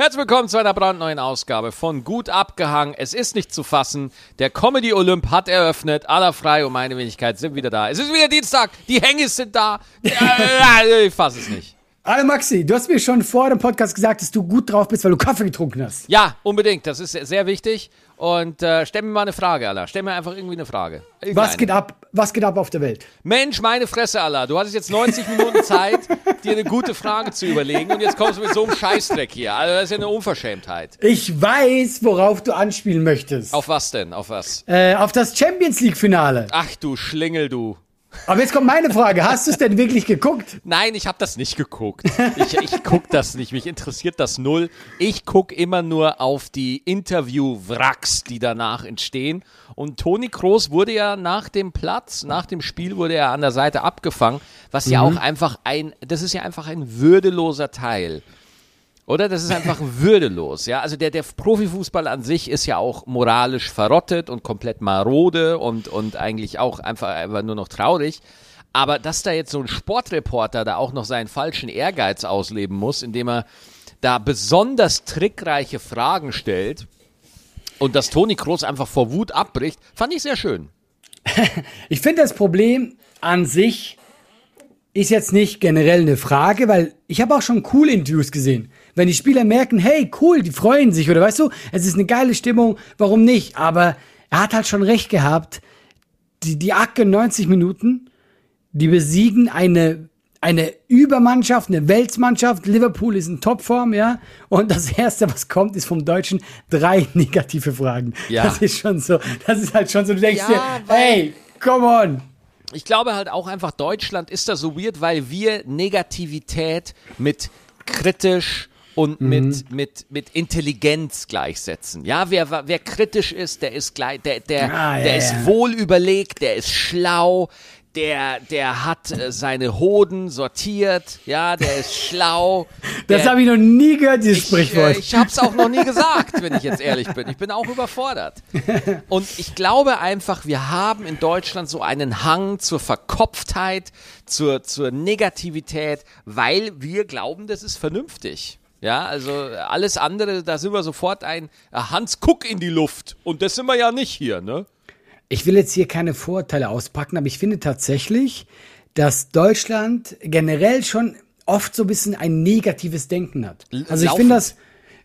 Herzlich willkommen zu einer brandneuen Ausgabe von Gut abgehangen. Es ist nicht zu fassen. Der Comedy Olymp hat eröffnet. Aller frei und meine Wenigkeit sind wieder da. Es ist wieder Dienstag. Die Hengis sind da. ich fasse es nicht. Hallo Maxi, du hast mir schon vor dem Podcast gesagt, dass du gut drauf bist, weil du Kaffee getrunken hast. Ja, unbedingt. Das ist sehr wichtig. Und äh, stell mir mal eine Frage, Allah. Stell mir einfach irgendwie eine Frage. Irgendeine. Was geht ab? Was geht ab auf der Welt? Mensch, meine Fresse, Allah. Du hattest jetzt 90 Minuten Zeit, dir eine gute Frage zu überlegen und jetzt kommst du mit so einem Scheißdreck hier. Also das ist ja eine Unverschämtheit. Ich weiß, worauf du anspielen möchtest. Auf was denn? Auf was? Äh, auf das Champions League Finale. Ach du Schlingel, du. Aber jetzt kommt meine Frage. Hast du es denn wirklich geguckt? Nein, ich habe das nicht geguckt. Ich, ich guck das nicht. Mich interessiert das null. Ich guck immer nur auf die Interview-Wracks, die danach entstehen. Und Toni Kroos wurde ja nach dem Platz, nach dem Spiel wurde er an der Seite abgefangen, was ja auch einfach ein, das ist ja einfach ein würdeloser Teil. Oder? Das ist einfach würdelos, ja. Also der, der Profifußball an sich ist ja auch moralisch verrottet und komplett marode und, und eigentlich auch einfach, einfach nur noch traurig. Aber dass da jetzt so ein Sportreporter da auch noch seinen falschen Ehrgeiz ausleben muss, indem er da besonders trickreiche Fragen stellt und dass Toni Kroos einfach vor Wut abbricht, fand ich sehr schön. Ich finde das Problem an sich ist jetzt nicht generell eine Frage, weil ich habe auch schon coole Interviews gesehen. Wenn die Spieler merken, hey, cool, die freuen sich oder weißt du, es ist eine geile Stimmung, warum nicht? Aber er hat halt schon recht gehabt. Die, die Acke 90 Minuten, die besiegen eine eine Übermannschaft, eine Weltmannschaft. Liverpool ist in Topform, ja. Und das erste, was kommt, ist vom Deutschen drei negative Fragen. Ja. Das ist schon so, das ist halt schon so, du denkst Ja, dir, hey, come on. Ich glaube halt auch einfach, Deutschland ist da so weird, weil wir Negativität mit kritisch und mit, mit, mit Intelligenz gleichsetzen. Ja, wer, wer kritisch ist, der ist gleich, der, der, Ah, ja, der ist ja. wohl überlegt, der ist schlau, der, der hat äh, seine Hoden sortiert, ja, der ist schlau. Das habe ich noch nie gehört, dieses ich, Sprichwort. äh, ich habe es auch noch nie gesagt, wenn ich jetzt ehrlich bin. Ich bin auch überfordert. Und ich glaube einfach, wir haben in Deutschland so einen Hang zur Verkopftheit, zur, zur Negativität, weil wir glauben, das ist vernünftig. Ja, also alles andere, da sind wir sofort ein äh, Hans Kuck in die Luft. Und das sind wir ja nicht hier, ne? Ich will jetzt hier keine Vorurteile auspacken, aber ich finde tatsächlich, dass Deutschland generell schon oft so ein bisschen ein negatives Denken hat. Also ich finde das,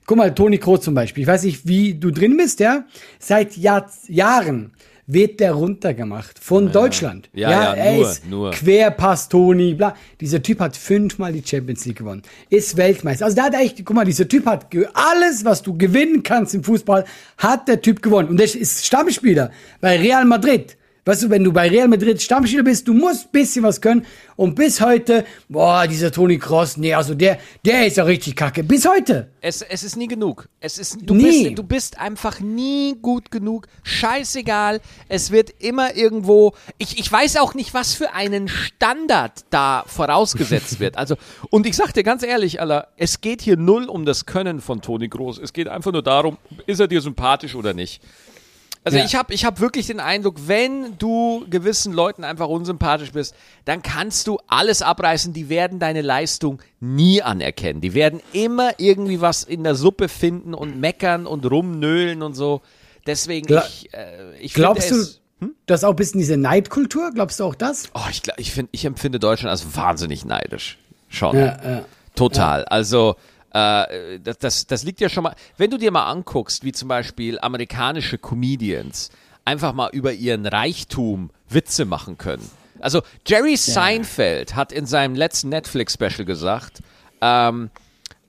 guck mal, Toni Kroos zum Beispiel, ich weiß nicht, wie du drin bist, ja? Seit Jahr, Jahren wird der runtergemacht von Deutschland. Ja, ja, er nur, ist nur. Querpass Toni, bla. Dieser Typ hat fünfmal die Champions League gewonnen, ist Weltmeister. Also da hat er echt, guck mal, dieser Typ hat alles, was du gewinnen kannst im Fußball, hat der Typ gewonnen. Und der ist Stammspieler bei Real Madrid. Weißt du, wenn du bei Real Madrid Stammspieler bist, du musst bisschen was können. Und bis heute, boah, dieser Toni Kroos, nee, also der, der ist ja richtig kacke. Bis heute. Es, es ist nie genug. Es ist, du, Nie. bist, du bist einfach nie gut genug. Scheißegal. Es wird immer irgendwo. Ich, ich weiß auch nicht, was für einen Standard da vorausgesetzt wird. Also, und ich sag dir ganz ehrlich, Alter, es geht hier null um das Können von Toni Groß. Es geht einfach nur darum, ist er dir sympathisch oder nicht. Also Ja. ich habe ich hab wirklich den Eindruck, wenn du gewissen Leuten einfach unsympathisch bist, dann kannst du alles abreißen. Die werden deine Leistung nie anerkennen. Die werden immer irgendwie was in der Suppe finden und meckern und rumnöhlen und so. Deswegen, Gla- ich, äh, ich Glaubst finde du, es, das ist auch ein bisschen diese Neidkultur? Glaubst du auch das? oh, ich, glaub- ich, find, ich empfinde Deutschland als wahnsinnig neidisch. Schon. Ja, ja. Total. Also äh, das, das, das liegt ja schon mal, wenn du dir mal anguckst, wie zum Beispiel amerikanische Comedians einfach mal über ihren Reichtum Witze machen können. Also Jerry Seinfeld hat in seinem letzten Netflix-Special gesagt, ähm,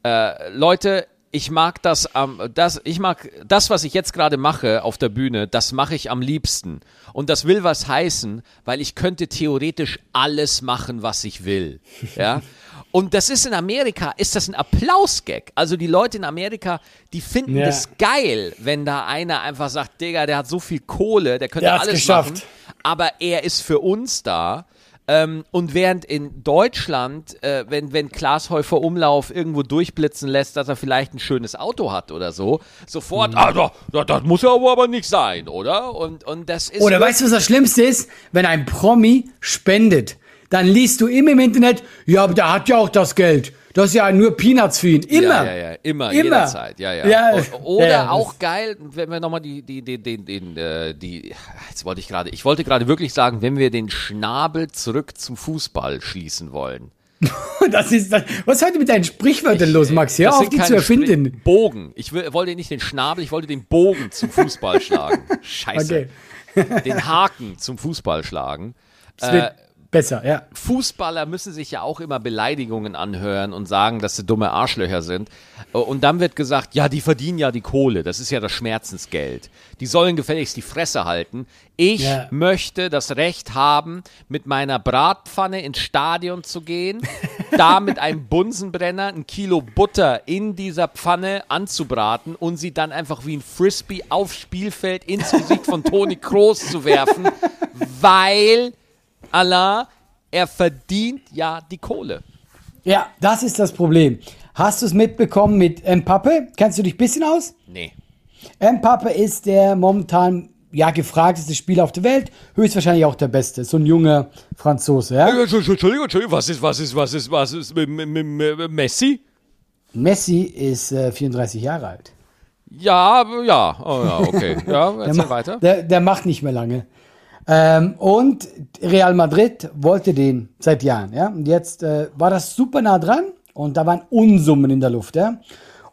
äh, Leute, ich mag das, ähm, das, ich mag das, was ich jetzt gerade mache auf der Bühne, das mache ich am liebsten. Und das will was heißen, weil ich könnte theoretisch alles machen, was ich will. Ja. Und das ist in Amerika, ist das ein Applausgag. Also die Leute in Amerika, die finden Ja. das geil, wenn da einer einfach sagt, Digga, der hat so viel Kohle, der könnte Der alles geschafft. machen. Aber er ist für uns da. Ähm, und während in Deutschland, äh, wenn, wenn Klaas Häufer Umlauf irgendwo durchblitzen lässt, dass er vielleicht ein schönes Auto hat oder so, sofort, Mhm. ah, da, da, das muss ja aber aber nicht sein, oder? Und, und das ist. Oder weißt du, was das Schlimmste ist? Wenn ein Promi spendet. Dann liest du immer im Internet, ja, aber der hat ja auch das Geld. Das ist ja nur Peanuts für ihn. Immer. Ja, ja, ja. Immer, Immer. jederzeit. Ja, ja. Ja, Oder ja, ja, auch geil, wenn wir nochmal die, die, die, die, die, äh, die, jetzt wollte ich gerade, ich wollte gerade wirklich sagen, wenn wir den Schnabel zurück zum Fußball schließen wollen. Das ist das. Was ist heute mit deinen Sprichwörtern los, Max? Das auf, die zu erfinden. Sprich- Bogen. Ich will, wollte nicht den Schnabel, ich wollte den Bogen zum Fußball schlagen. Scheiße. Okay. Den Haken zum Fußball schlagen. Wird besser, ja. Fußballer müssen sich ja auch immer Beleidigungen anhören und sagen, dass sie dumme Arschlöcher sind. Und dann wird gesagt, ja, die verdienen ja die Kohle, das ist ja das Schmerzensgeld. Die sollen gefälligst die Fresse halten. Ich Ja. möchte das Recht haben, mit meiner Bratpfanne ins Stadion zu gehen, da mit einem Bunsenbrenner ein Kilo Butter in dieser Pfanne anzubraten und sie dann einfach wie ein Frisbee aufs Spielfeld ins Gesicht von Toni Kroos zu werfen, weil Allah, er verdient ja die Kohle. Ja, das ist das Problem. Hast du es mitbekommen mit Mbappe? Kennst du dich ein bisschen aus? Nee. Mbappe ist der momentan ja gefragteste Spieler auf der Welt, höchstwahrscheinlich auch der beste, so ein junger Franzose, ja? Entschuldigung, Entschuldigung, was ist, was ist, was ist, was ist mit, mit, mit, Messi? Messi ist äh, 34 Jahre alt. Ja, ja, oh, ja, okay. Ja, Der, erzähl ma- weiter. Der, der macht nicht mehr lange. Ähm, und Real Madrid wollte den seit Jahren, ja. Und jetzt äh, war das super nah dran und da waren Unsummen in der Luft, ja.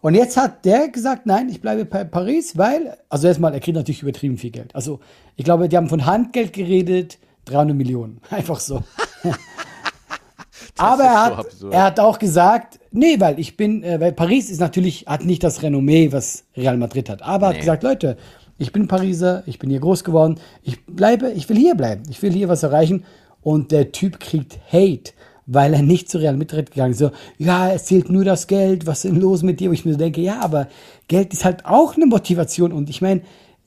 Und jetzt hat der gesagt, nein, ich bleibe bei Paris, weil, also erstmal, er kriegt natürlich übertrieben viel Geld. Also ich glaube, die haben von Handgeld geredet, 300 Millionen, einfach so. Aber er so hat, absurd. er hat auch gesagt, nee, weil ich bin, äh, weil Paris ist natürlich, hat nicht das Renommee, was Real Madrid hat. Aber hat Nee. gesagt, Leute, ich bin Pariser, ich bin hier groß geworden, ich bleibe, ich will hier bleiben, ich will hier was erreichen. Und der Typ kriegt Hate, weil er nicht zu Real Madrid gegangen ist. So, ja, es zählt nur das Geld, was ist denn los mit dir? Wo ich mir so denke, ja, aber Geld ist halt auch eine Motivation. Und ich meine,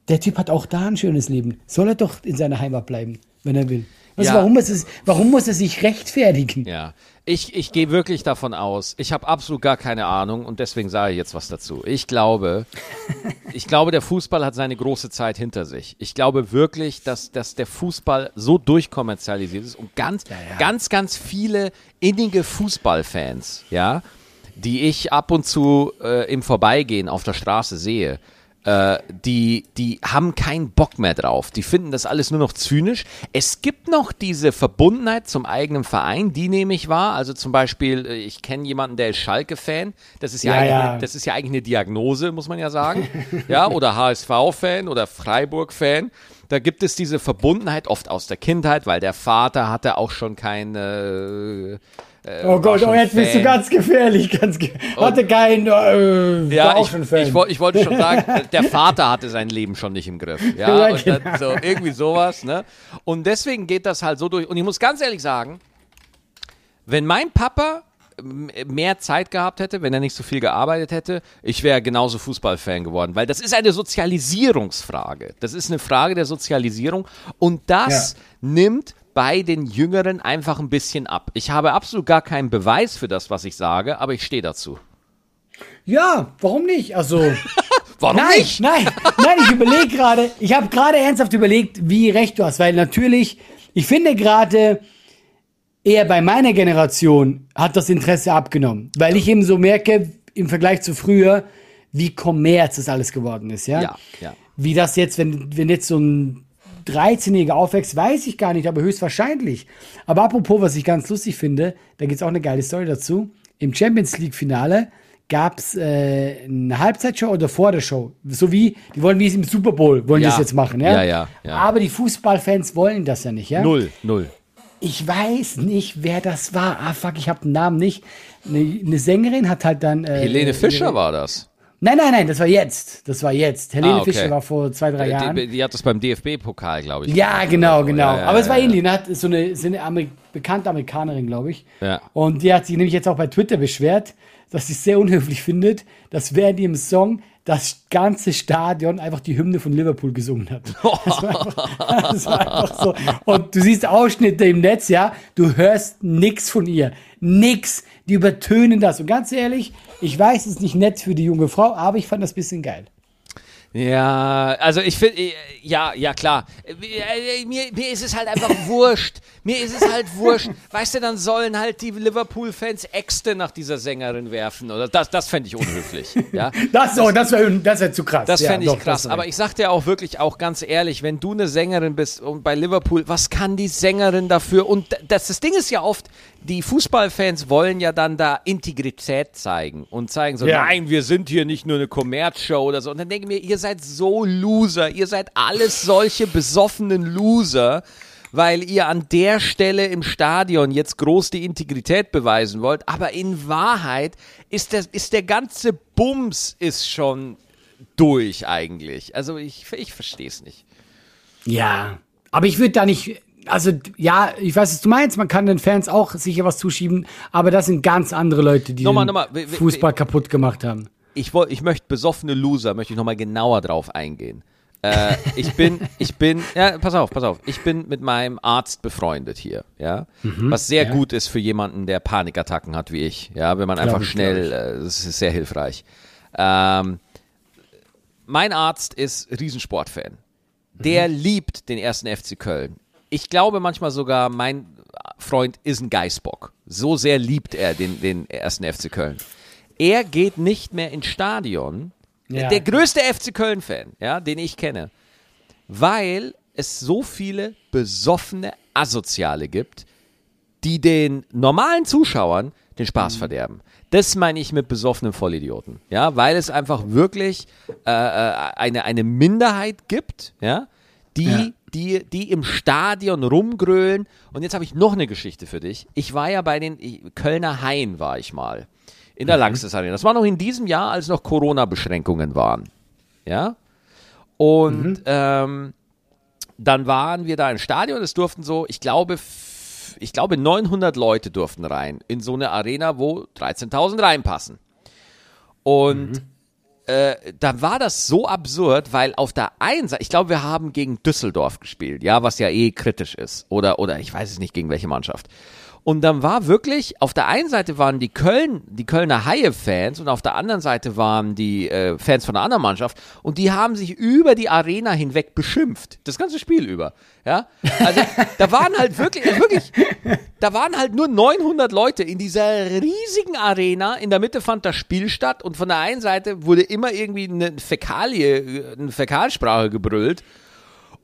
der Typ hat auch da ein schönes Leben. Soll er doch in seiner Heimat bleiben, wenn er will. Also Ja. warum, muss es, warum muss er sich rechtfertigen? Ja, ich, ich gehe wirklich davon aus, ich habe absolut gar keine Ahnung und deswegen sage ich jetzt was dazu. Ich glaube, ich glaube, der Fußball hat seine große Zeit hinter sich. Ich glaube wirklich, dass, dass der Fußball so durchkommerzialisiert ist und ganz, ganz, ganz viele innige Fußballfans, ja, die ich ab und zu äh, im Vorbeigehen auf der Straße sehe, äh, die, die haben keinen Bock mehr drauf. Die finden das alles nur noch zynisch. Es gibt noch diese Verbundenheit zum eigenen Verein, die nehme ich wahr. Also zum Beispiel, äh, ich kenne jemanden, der ist Schalke-Fan. Das ist ja, Ja, ja. Das ist ja eigentlich eine Diagnose, muss man ja sagen. ja, oder HSV-Fan oder Freiburg-Fan. Da gibt es diese Verbundenheit oft aus der Kindheit, weil der Vater hatte auch schon keine. Äh, Oh Gott, oh, jetzt bist du Fan. ganz gefährlich. Ganz ge hatte kein, äh, Ja, ich, Fan. ich, ich wollte schon sagen, der Vater hatte sein Leben schon nicht im Griff. Ja, Ja, und genau. dann so irgendwie sowas, ne? Und deswegen geht das halt so durch. Und ich muss ganz ehrlich sagen, wenn mein Papa mehr Zeit gehabt hätte, wenn er nicht so viel gearbeitet hätte, ich wäre genauso Fußballfan geworden, weil das ist eine Sozialisierungsfrage. Das ist eine Frage der Sozialisierung und das Ja. nimmt bei den Jüngeren einfach ein bisschen ab. Ich habe absolut gar keinen Beweis für das, was ich sage, aber ich stehe dazu. ja, warum nicht? Also, Warum nein, nicht? nein, nein, ich überlege gerade, ich habe gerade ernsthaft überlegt, wie recht du hast, weil natürlich, ich finde gerade eher bei meiner Generation hat das Interesse abgenommen, weil ich eben so merke, im Vergleich zu früher, wie kommerz das alles geworden ist, ja? Ja, ja. Wie das jetzt, wenn, wenn jetzt so ein 13-Jähriger aufwächst, weiß ich gar nicht, aber höchstwahrscheinlich. Aber apropos, was ich ganz lustig finde, da gibt's auch eine geile Story dazu. Im Champions League-Finale gab's äh, eine Halbzeitshow oder vor der Show. So wie, die wollen wie es im Super Bowl, wollen Ja. das jetzt machen, ja? Ja, ja, ja. Aber die Fußballfans wollen das ja nicht, ja? Null, null. Ich weiß nicht, wer das war. Ah, fuck, ich habe den Namen nicht. Eine, eine Sängerin hat halt dann. Äh, Helene äh, Fischer war das. Nein, nein, nein, das war jetzt. Das war jetzt. Helene Ah, okay. Fischer war vor zwei, drei Jahren. Die, die hat das beim DFB-Pokal, glaube ich. Ja, genau, genau. Ja, ja, Aber es war ja, ähnlich. Ne? Hat so eine, ist eine Amer bekannte Amerikanerin, glaube ich. Ja. Und die hat sich nämlich jetzt auch bei Twitter beschwert, dass sie es sehr unhöflich findet, dass während ihrem Song das ganze Stadion einfach die Hymne von Liverpool gesungen hat. Das war einfach, das war einfach so. Und du siehst Ausschnitte im Netz, ja, du hörst nix von ihr. Nix. Die übertönen das. Und ganz ehrlich, ich weiß, es ist nicht nett für die junge Frau, aber ich fand das bisschen geil. Ja, also ich finde, ja, ja klar. Äh, Mir, mir ist es halt einfach wurscht. mir ist es halt wurscht. Weißt du, dann sollen halt die Liverpool-Fans Äxte nach dieser Sängerin werfen. Oder das, das fände ich unhöflich. Ja? Das, oh, das wäre das wär zu krass. Das Ja, fände ich doch, krass. das Aber ich sag dir auch wirklich, auch ganz ehrlich, wenn du eine Sängerin bist und bei Liverpool, was kann die Sängerin dafür? Und das, das Ding ist ja oft, die Fußballfans wollen ja dann da Integrität zeigen und zeigen so, Ja. nein, wir sind hier nicht nur eine Kommerzshow oder so. Und dann denke ich mir, ihr seid so Loser, ihr seid alles solche besoffenen Loser. Weil ihr an der Stelle im Stadion jetzt groß die Integrität beweisen wollt, aber in Wahrheit ist, das, ist der ganze Bums ist schon durch eigentlich. Also ich, ich verstehe es nicht. Ja, aber ich würde da nicht. Also, ja, ich weiß, was du meinst. Man kann den Fans auch sicher was zuschieben, aber das sind ganz andere Leute, die Nochmal, nochmal, Fußball kaputt gemacht haben. Ich, woll, ich möchte besoffene Loser, möchte ich nochmal genauer drauf eingehen. Äh, ich bin, ich bin, ja, pass auf, pass auf. Ich bin mit meinem Arzt befreundet hier, ja. Was sehr ja. gut ist für jemanden, der Panikattacken hat wie ich, ja. Wenn man einfach ich, schnell, äh, das ist sehr hilfreich. Ähm, mein Arzt ist Riesensportfan. Der liebt den ersten FC Köln. Ich glaube manchmal sogar, mein Freund ist ein Geißbock. So sehr liebt er den, den ersten FC Köln. Er geht nicht mehr ins Stadion. Ja. Der größte FC Köln-Fan, ja, den ich kenne. Weil es so viele besoffene Asoziale gibt, die den normalen Zuschauern den Spaß Mhm. verderben. Das meine ich mit besoffenen Vollidioten. Ja, weil es einfach wirklich äh, äh, eine, eine Minderheit gibt, ja, die, Ja. die, die im Stadion rumgrölen. Und jetzt habe ich noch eine Geschichte für dich. Ich war ja bei den Kölner Hain, war ich mal. In Mhm. der Langstes Arena. Das war noch in diesem Jahr, als noch Corona-Beschränkungen waren. Ja. Und Mhm. ähm, dann waren wir da im Stadion. Es durften so, ich glaube, ich glaube 900 Leute durften rein in so eine Arena, wo 13.000 reinpassen. Und äh, dann war das so absurd, weil auf der einen Seite, ich glaube, wir haben gegen Düsseldorf gespielt, ja, was ja eh kritisch ist. Oder, oder ich weiß es nicht, gegen welche Mannschaft. Und dann war wirklich, auf der einen Seite waren die Köln, die Kölner Haie-Fans und auf der anderen Seite waren die äh, Fans von einer anderen Mannschaft und die haben sich über die Arena hinweg beschimpft. Das ganze Spiel über. Ja? Also da waren halt wirklich, wirklich, da waren halt nur 900 Leute in dieser riesigen Arena. In der Mitte fand das Spiel statt und von der einen Seite wurde immer irgendwie eine Fäkalie, eine Fäkalsprache gebrüllt.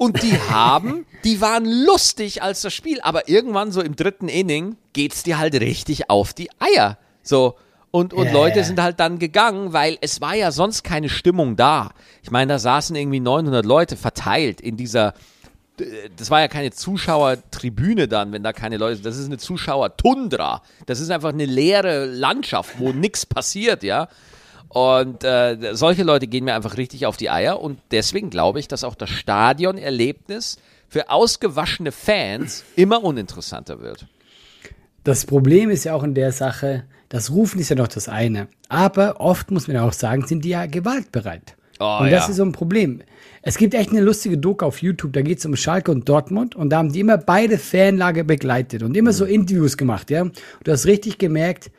Und die haben, die waren lustig als das Spiel, aber irgendwann so im dritten Inning geht's dir halt richtig auf die Eier. So. Und, und Ja, Leute sind halt dann gegangen, weil es war ja sonst keine Stimmung da. Ich meine, da saßen irgendwie 900 Leute verteilt in dieser, das war ja keine Zuschauertribüne dann, wenn da keine Leute, das ist eine Zuschauertundra. Das ist einfach eine leere Landschaft, wo nichts passiert, ja. Und äh, solche Leute gehen mir einfach richtig auf die Eier und deswegen glaube ich, dass auch das Stadionerlebnis für ausgewaschene Fans immer uninteressanter wird. Das Problem ist ja auch in der Sache, das Rufen ist ja noch das eine. Aber oft muss man ja auch sagen, sind die ja gewaltbereit. Oh, und das ja. ist so ein Problem. Es gibt echt eine lustige Doku auf YouTube, da geht es um Schalke und Dortmund und da haben die immer beide Fanlager begleitet und immer so Interviews gemacht, ja. Und du hast richtig gemerkt,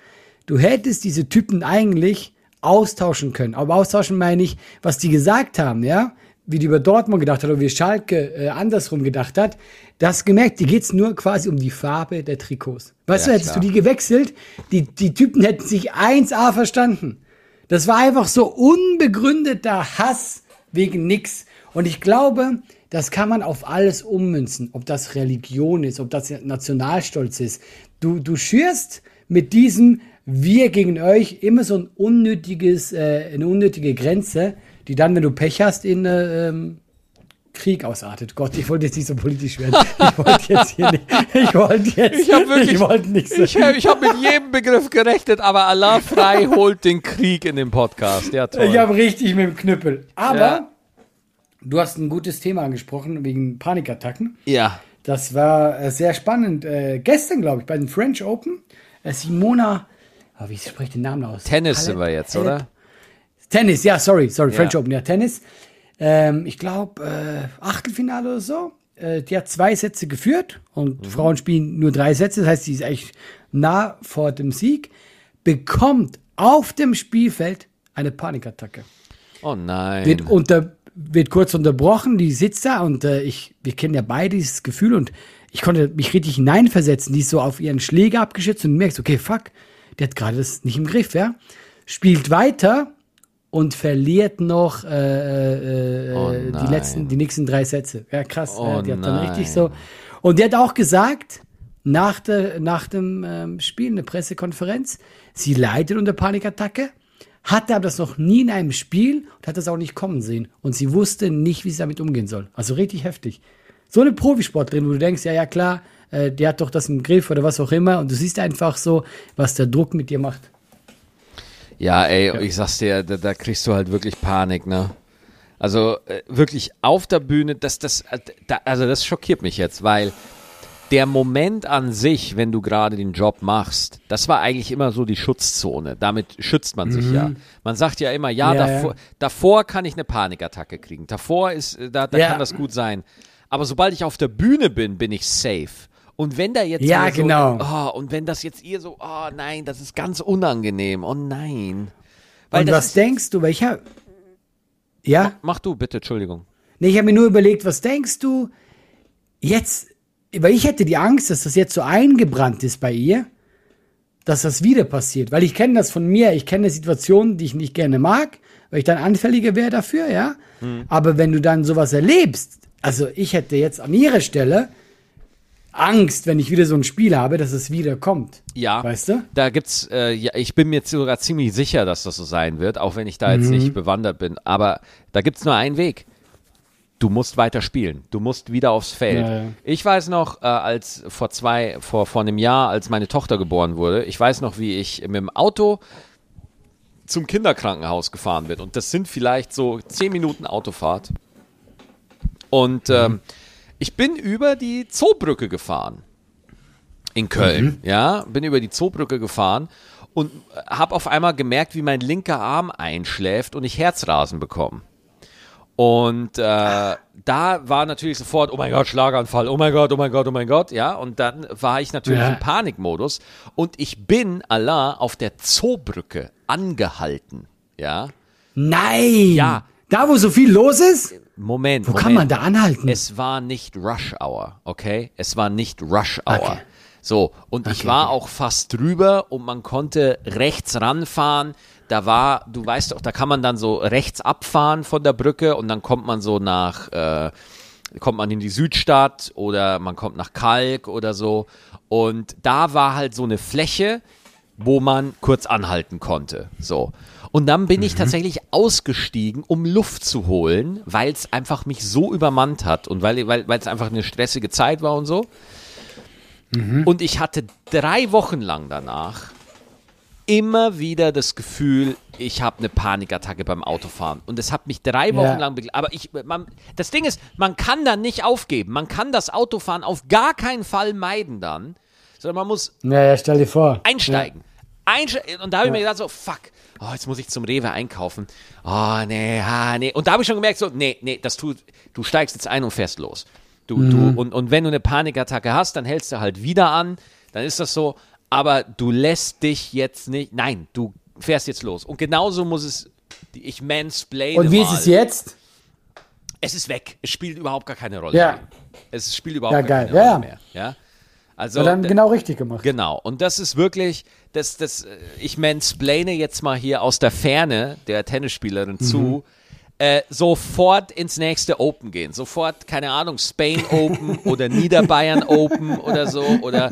du hättest diese Typen eigentlich austauschen können. Aber austauschen meine ich, was die gesagt haben, ja. Wie die über Dortmund gedacht hat oder wie Schalke äh, andersrum gedacht hat. Das gemerkt, die geht's nur quasi um die Farbe der Trikots. Weißt Ja, du, hättest klar. du die gewechselt, die, die Typen hätten sich 1A verstanden. Das war einfach so unbegründeter Hass wegen nix. Und ich glaube, das kann man auf alles ummünzen. Ob das Religion ist, ob das Nationalstolz ist. Du, du schürst mit diesem Wir gegen euch immer so ein unnötiges, äh, eine unnötige Grenze, die dann, wenn du Pech hast, in äh, ähm, Krieg ausartet. Gott, ich wollte jetzt nicht so politisch werden. Ich wollte jetzt hier nicht. Ich wollte jetzt. Ich hab wirklich- Ich wollte nicht so. Ich, ich habe mit jedem Begriff gerechnet, aber Allah frei holt den Krieg in dem Podcast. Ja, toll. Ich habe richtig mit dem Knüppel. Aber Ja. du hast ein gutes Thema angesprochen wegen Panikattacken. ja. Das war äh, sehr spannend. Äh, gestern, glaube ich, bei den French Open. Äh, Simona, oh, wie spricht den Namen aus? Tennis Halep- sind wir jetzt, Halep- oder? Tennis, ja, sorry, sorry, Ja. French Open, ja, Tennis. Ähm, ich glaube, äh, Achtelfinale oder so. Äh, die hat zwei Sätze geführt und Mhm. Frauen spielen nur drei Sätze. Das heißt, sie ist eigentlich nah vor dem Sieg. Bekommt auf dem Spielfeld eine Panikattacke Oh nein. wird unter wird kurz unterbrochen, die sitzt da und äh, ich, wir kennen ja beide dieses Gefühl und ich konnte mich richtig hineinversetzen. Die ist so auf ihren Schläger abgeschützt und merkst, okay, fuck, der hat gerade das nicht im Griff, ja. Spielt weiter und verliert noch äh, äh, Oh die letzten, die nächsten drei Sätze. Ja, krass. Oh ja, die hat dann nein. richtig so. Und die hat auch gesagt, nach, der, nach dem ähm, Spiel, eine Pressekonferenz, sie leidet unter Panikattacke, hatte aber das noch nie in einem Spiel und hat das auch nicht kommen sehen. Und sie wusste nicht, wie sie damit umgehen soll. Also richtig heftig. So eine Profisportlerin, wo du denkst, ja, ja, klar, äh, der hat doch das im Griff oder was auch immer. Und du siehst einfach so, was der Druck mit dir macht. Ja, ey, ich sag's dir, da, da kriegst du halt wirklich Panik, ne? Also äh, wirklich auf der Bühne, das, das, äh, da, also das schockiert mich jetzt, weil der Moment an sich, wenn du gerade den Job machst, das war eigentlich immer so die Schutzzone. Damit schützt man sich ja. Man sagt ja immer, ja, Mhm. Ja, davor, ja. davor kann ich eine Panikattacke kriegen. Davor ist, äh, da, da Ja. kann das gut sein. Aber sobald ich auf der Bühne bin, bin ich safe. Und wenn da jetzt Ja, so, genau. oh, und wenn das jetzt ihr so, oh nein, das ist ganz unangenehm, oh nein. Weil und was denkst du? Weil ich hab, ja? Mach du bitte, Entschuldigung. Nee, ich habe mir nur überlegt, was denkst du jetzt, weil ich hätte die Angst, dass das jetzt so eingebrannt ist bei ihr, dass das wieder passiert. Weil ich kenne das von mir, ich kenne Situationen, die ich nicht gerne mag, weil ich dann anfälliger wäre dafür, ja. Aber wenn du dann sowas erlebst, also ich hätte jetzt an ihrer Stelle Angst, wenn ich wieder so ein Spiel habe, dass es wieder kommt. Ja, Weißt du? da gibt's, äh, ja, ich bin mir sogar ziemlich sicher, dass das so sein wird, auch wenn ich da jetzt Mhm. nicht bewandert bin. Aber da gibt's nur einen Weg. Du musst weiter spielen. Du musst wieder aufs Feld. Ja, ja. Ich weiß noch, äh, als vor zwei, vor, vor einem Jahr, als meine Tochter geboren wurde, ich weiß noch, wie ich mit dem Auto zum Kinderkrankenhaus gefahren bin. Und das sind vielleicht so zehn Minuten Autofahrt. Und ähm, ich bin über die Zoobrücke gefahren in Köln, ja, bin über die Zoobrücke gefahren und habe auf einmal gemerkt, wie mein linker Arm einschläft und ich Herzrasen bekomme. Und äh, da war natürlich sofort, oh mein Gott, Schlaganfall, oh mein Gott, oh mein Gott, oh mein Gott, ja. Und dann war ich natürlich Ja. im Panikmodus und ich bin Allah auf der Zoobrücke angehalten, ja. Nein! Ja. Da, wo so viel los ist? Moment, Wo Moment. kann man da anhalten? Es war nicht Rush Hour, okay? Es war nicht Rush Hour. Okay. So, und ich Okay, war okay. auch fast drüber und man konnte rechts ranfahren. Da war, du weißt doch, da kann man dann so rechts abfahren von der Brücke und dann kommt man so nach, äh, kommt man in die Südstadt oder man kommt nach Kalk oder so. Und da war halt so eine Fläche, wo man kurz anhalten konnte. So. Und dann bin ich tatsächlich ausgestiegen, um Luft zu holen, weil es einfach mich so übermannt hat und weil weil weil es einfach eine stressige Zeit war und so. Und ich hatte drei Wochen lang danach immer wieder das Gefühl, ich habe eine Panikattacke beim Autofahren. Und es hat mich drei Wochen Ja. lang begleitet. Aber ich, man, das Ding ist, man kann dann nicht aufgeben. Man kann das Autofahren auf gar keinen Fall meiden dann, sondern man muss Naja, stell dir vor. einsteigen. Einste und da habe ich mir gedacht so, fuck, oh, jetzt muss ich zum Rewe einkaufen. Oh, nee, ha, nee. Und da habe ich schon gemerkt so, nee, nee, das tut, du steigst jetzt ein und fährst los. Du, Mhm. du, und, und wenn du eine Panikattacke hast, dann hältst du halt wieder an, dann ist das so, aber du lässt dich jetzt nicht, nein, du fährst jetzt los. Und genauso muss es, ich mansplaine Und wie mal. ist es jetzt? Es ist weg. Es spielt überhaupt gar keine Rolle Ja. mehr. Es spielt überhaupt Ja, gar keine Ja, Rolle mehr. Ja? Also, Ja, dann genau richtig gemacht. Genau, und das ist wirklich, das, das, äh, ich mansplaine jetzt mal hier aus der Ferne der Tennisspielerin zu, äh, sofort ins nächste Open gehen. Sofort, keine Ahnung, Spain Open oder Niederbayern Open oder so oder,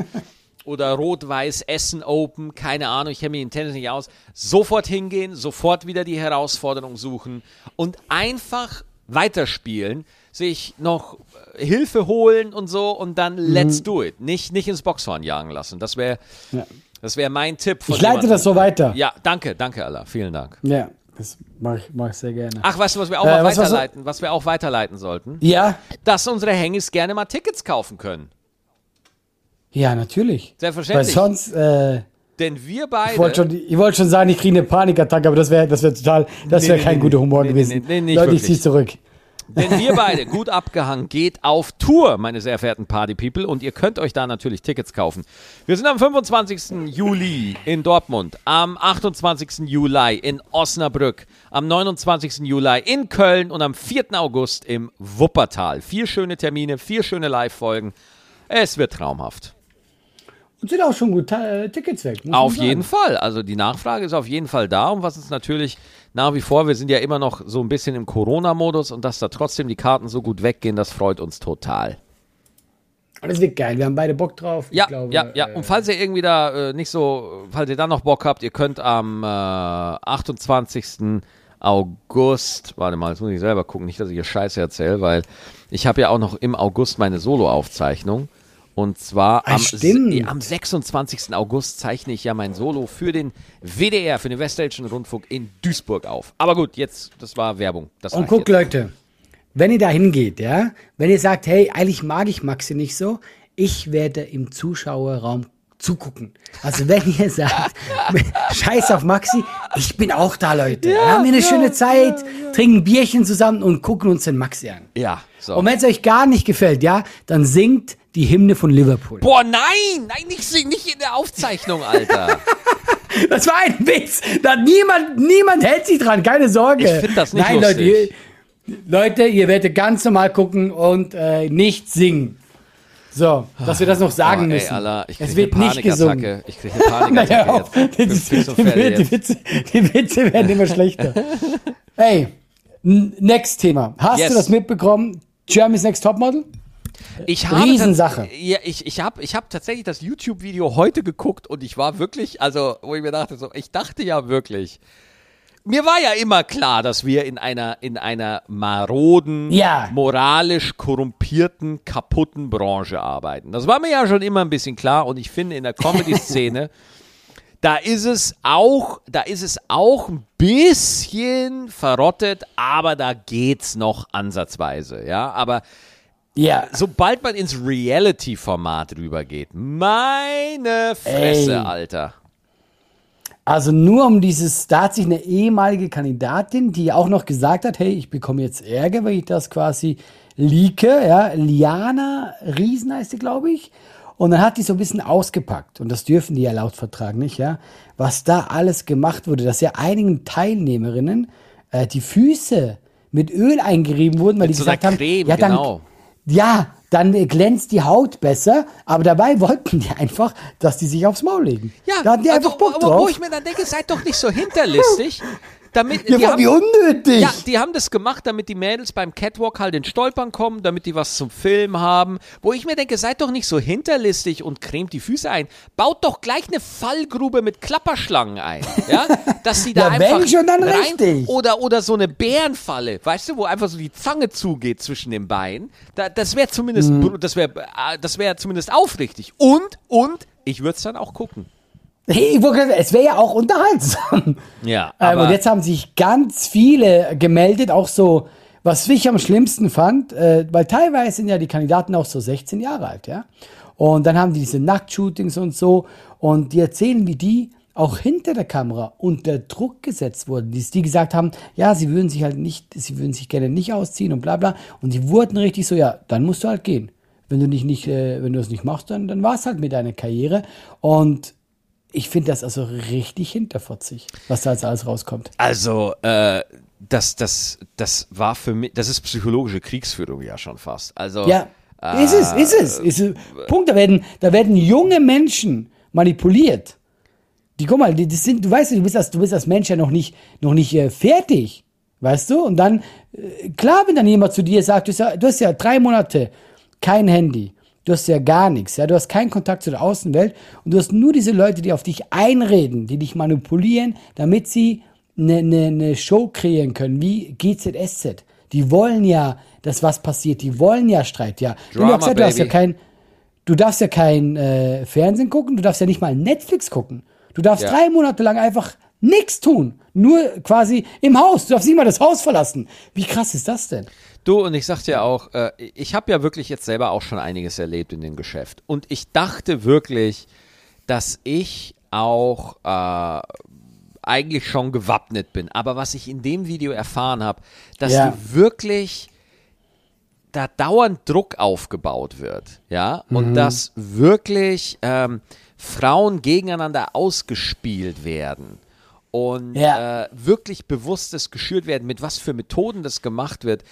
oder Rot-Weiß Essen Open, keine Ahnung, ich kenne mich in Tennis nicht aus. Sofort hingehen, sofort wieder die Herausforderung suchen und einfach weiterspielen, sich noch äh, Hilfe holen und so und dann let's do it. Nicht, nicht ins Boxhorn jagen lassen. Das wäre Ja. das wäre mein Tipp. Von Ich leite das so weiter. Ja, danke, danke Allah. Vielen Dank. Ja, das mache ich, mach ich sehr gerne. Ach, weißt du, was wir auch Äh, mal was weiterleiten, was wir auch weiterleiten sollten? Ja, Dass unsere Hengis gerne mal Tickets kaufen können. ja, natürlich. Weil Selbstverständlich. sonst, äh, Denn wir ich beide. wollte schon, ich wollte schon sagen, ich kriege eine Panikattacke, aber das wäre das wär total, das Nee, wäre nee, kein nee, guter Humor nee, nee, gewesen. nee, nee, nicht Leute, ich wirklich. zieh's zurück. Denn wir beide, gut abgehangen, geht auf Tour, meine sehr verehrten Party People. Und ihr könnt euch da natürlich Tickets kaufen. Wir sind am 25. Juli in Dortmund, am 28. Juli in Osnabrück, am 29. Juli in Köln und am 4. August im Wuppertal. Vier schöne Termine, vier schöne Live-Folgen. Es wird traumhaft. Und sind auch schon gut äh, Tickets weg. Auf jeden Fall. Also die Nachfrage ist auf jeden Fall da. Und was uns natürlich nach wie vor, wir sind ja immer noch so ein bisschen im Corona-Modus und dass da trotzdem die Karten so gut weggehen, das freut uns total. Das wird geil. Wir haben beide Bock drauf. Ja, glaube, ja, ja. Und falls ihr irgendwie da äh, nicht so, falls ihr da noch Bock habt, ihr könnt am äh, 28. August, warte mal, jetzt muss ich selber gucken, nicht, dass ich hier Scheiße erzähle, weil ich habe ja auch noch im August meine Solo-Aufzeichnung. Und zwar am, am, 26. August zeichne ich ja mein Solo für den WDR, für den Westdeutschen Rundfunk in Duisburg auf. Aber gut, jetzt, das war Werbung. Das Und guckt, Leute, wenn ihr da hingeht, ja, wenn ihr sagt, hey, eigentlich mag ich Maxi nicht so, ich werde im Zuschauerraum zugucken. Also wenn ihr sagt, scheiß auf Maxi, ich bin auch da, Leute. Ja, wir haben hier eine ja, schöne Zeit, ja, trinken Bierchen zusammen und gucken uns den Maxi an. Ja. So. Und wenn es euch gar nicht gefällt, ja, dann singt die Hymne von Liverpool. Boah, nein, nein, nicht, nicht in der Aufzeichnung, Alter. das war ein Witz. Da niemand, niemand hält sich dran, keine Sorge. Ich finde das nicht Nein, lustig. Leute, ihr, Leute, ihr werdet ganz normal gucken und äh, nicht singen. So, dass wir das noch sagen oh, ey, müssen. Allah, ich es wird nicht gesungen. Ich kriege eine Panikattacke jetzt. Die, die, Witze, die Witze werden immer schlechter. Hey, next Thema. Hast yes. du das mitbekommen? Germany's Next Topmodel? Ich habe Riesensache. Ja, ich, ich habe ich hab tatsächlich das YouTube-Video heute geguckt und ich war wirklich, also, wo ich mir dachte, so, ich dachte ja wirklich, mir war ja immer klar, dass wir in einer, in einer maroden, ja. moralisch korrumpierten, kaputten Branche arbeiten. Das war mir ja schon immer ein bisschen klar und ich finde in der Comedy-Szene, da ist es auch, da ist es auch ein bisschen verrottet, aber da geht's noch ansatzweise, ja, aber ja. Sobald man ins Reality-Format rübergeht, meine Fresse, Ey. Alter. Also nur um dieses, da hat sich eine ehemalige Kandidatin, die auch noch gesagt hat, hey, ich bekomme jetzt Ärger, wenn ich das quasi leake, ja, Liana Riesen heißt sie, glaube ich. Und dann hat die so ein bisschen ausgepackt, und das dürfen die ja laut Vertrag nicht, ja, was da alles gemacht wurde, dass ja einigen Teilnehmerinnen äh, die Füße mit Öl eingerieben wurden, weil mit die so gesagt haben, Creme, ja, dann, genau. Ja, dann glänzt die Haut besser, aber dabei wollten die einfach, dass die sich aufs Maul legen. Ja, da hatten die also, einfach Bock drauf. Wo ich mir dann denke, seid doch nicht so hinterlistig. damit, ja, die haben, wie unnötig. Ja, die haben das gemacht, damit die Mädels beim Catwalk halt in Stolpern kommen, damit die was zum Film haben. Wo ich mir denke, seid doch nicht so hinterlistig und cremt die Füße ein. Baut doch gleich eine Fallgrube mit Klapperschlangen ein. Ja, dass sie da ja, einfach wenn schon, dann rein, richtig. Oder, oder so eine Bärenfalle, weißt du, wo einfach so die Zange zugeht zwischen den Beinen. Da, das wäre zumindest, mhm. das wäre, äh, das wäre zumindest aufrichtig. Und, und, ich würde es dann auch gucken. Hey, es wäre ja auch unterhaltsam. Ja. Ähm, und jetzt haben sich ganz viele gemeldet, auch so, was ich am schlimmsten fand, äh, weil teilweise sind ja die Kandidaten auch so 16 Jahre alt, ja. Und dann haben die diese Nacktshootings und so. Und die erzählen, wie die auch hinter der Kamera unter Druck gesetzt wurden, die, die gesagt haben, ja, sie würden sich halt nicht, sie würden sich gerne nicht ausziehen und bla bla. Und die wurden richtig so, ja, dann musst du halt gehen. Wenn du dich nicht, äh, wenn du es nicht machst, dann, dann war es halt mit deiner Karriere. Und ich finde das also richtig hinterfotzig, was da jetzt alles rauskommt. Also, äh, das, das, das war für mich, das ist psychologische Kriegsführung ja schon fast. Also, ja, äh, ist es, ist es. Ist es. Punkt, da werden, da werden junge Menschen manipuliert. Die, guck mal, die, das sind, du weißt, du bist als, du bist als Mensch ja noch nicht, noch nicht äh, fertig. Weißt du? Und dann, äh, klar, wenn dann jemand zu dir sagt, du hast ja, du hast ja drei Monate kein Handy Du hast ja gar nichts, ja. Du hast keinen Kontakt zu der Außenwelt und du hast nur diese Leute, die auf dich einreden, die dich manipulieren, damit sie eine ne, ne Show kreieren können, wie GZSZ. Die wollen ja, dass was passiert. Die wollen ja Streit, ja. Drama, gesagt, du, hast ja kein, du darfst ja kein äh, Fernsehen gucken, du darfst ja nicht mal Netflix gucken. Du darfst ja. drei Monate lang einfach nichts tun. Nur quasi im Haus. Du darfst nicht mal das Haus verlassen. Wie krass ist das denn? Du, und ich sag dir auch, äh, ich habe ja wirklich jetzt selber auch schon einiges erlebt in dem Geschäft. Und ich dachte wirklich, dass ich auch äh, eigentlich schon gewappnet bin. Aber was ich in dem Video erfahren habe, dass ja. du wirklich da dauernd Druck aufgebaut wird, ja, und dass wirklich ähm, Frauen gegeneinander ausgespielt werden und Ja. äh, wirklich bewusstes geschürt werden, mit was für Methoden das gemacht wird.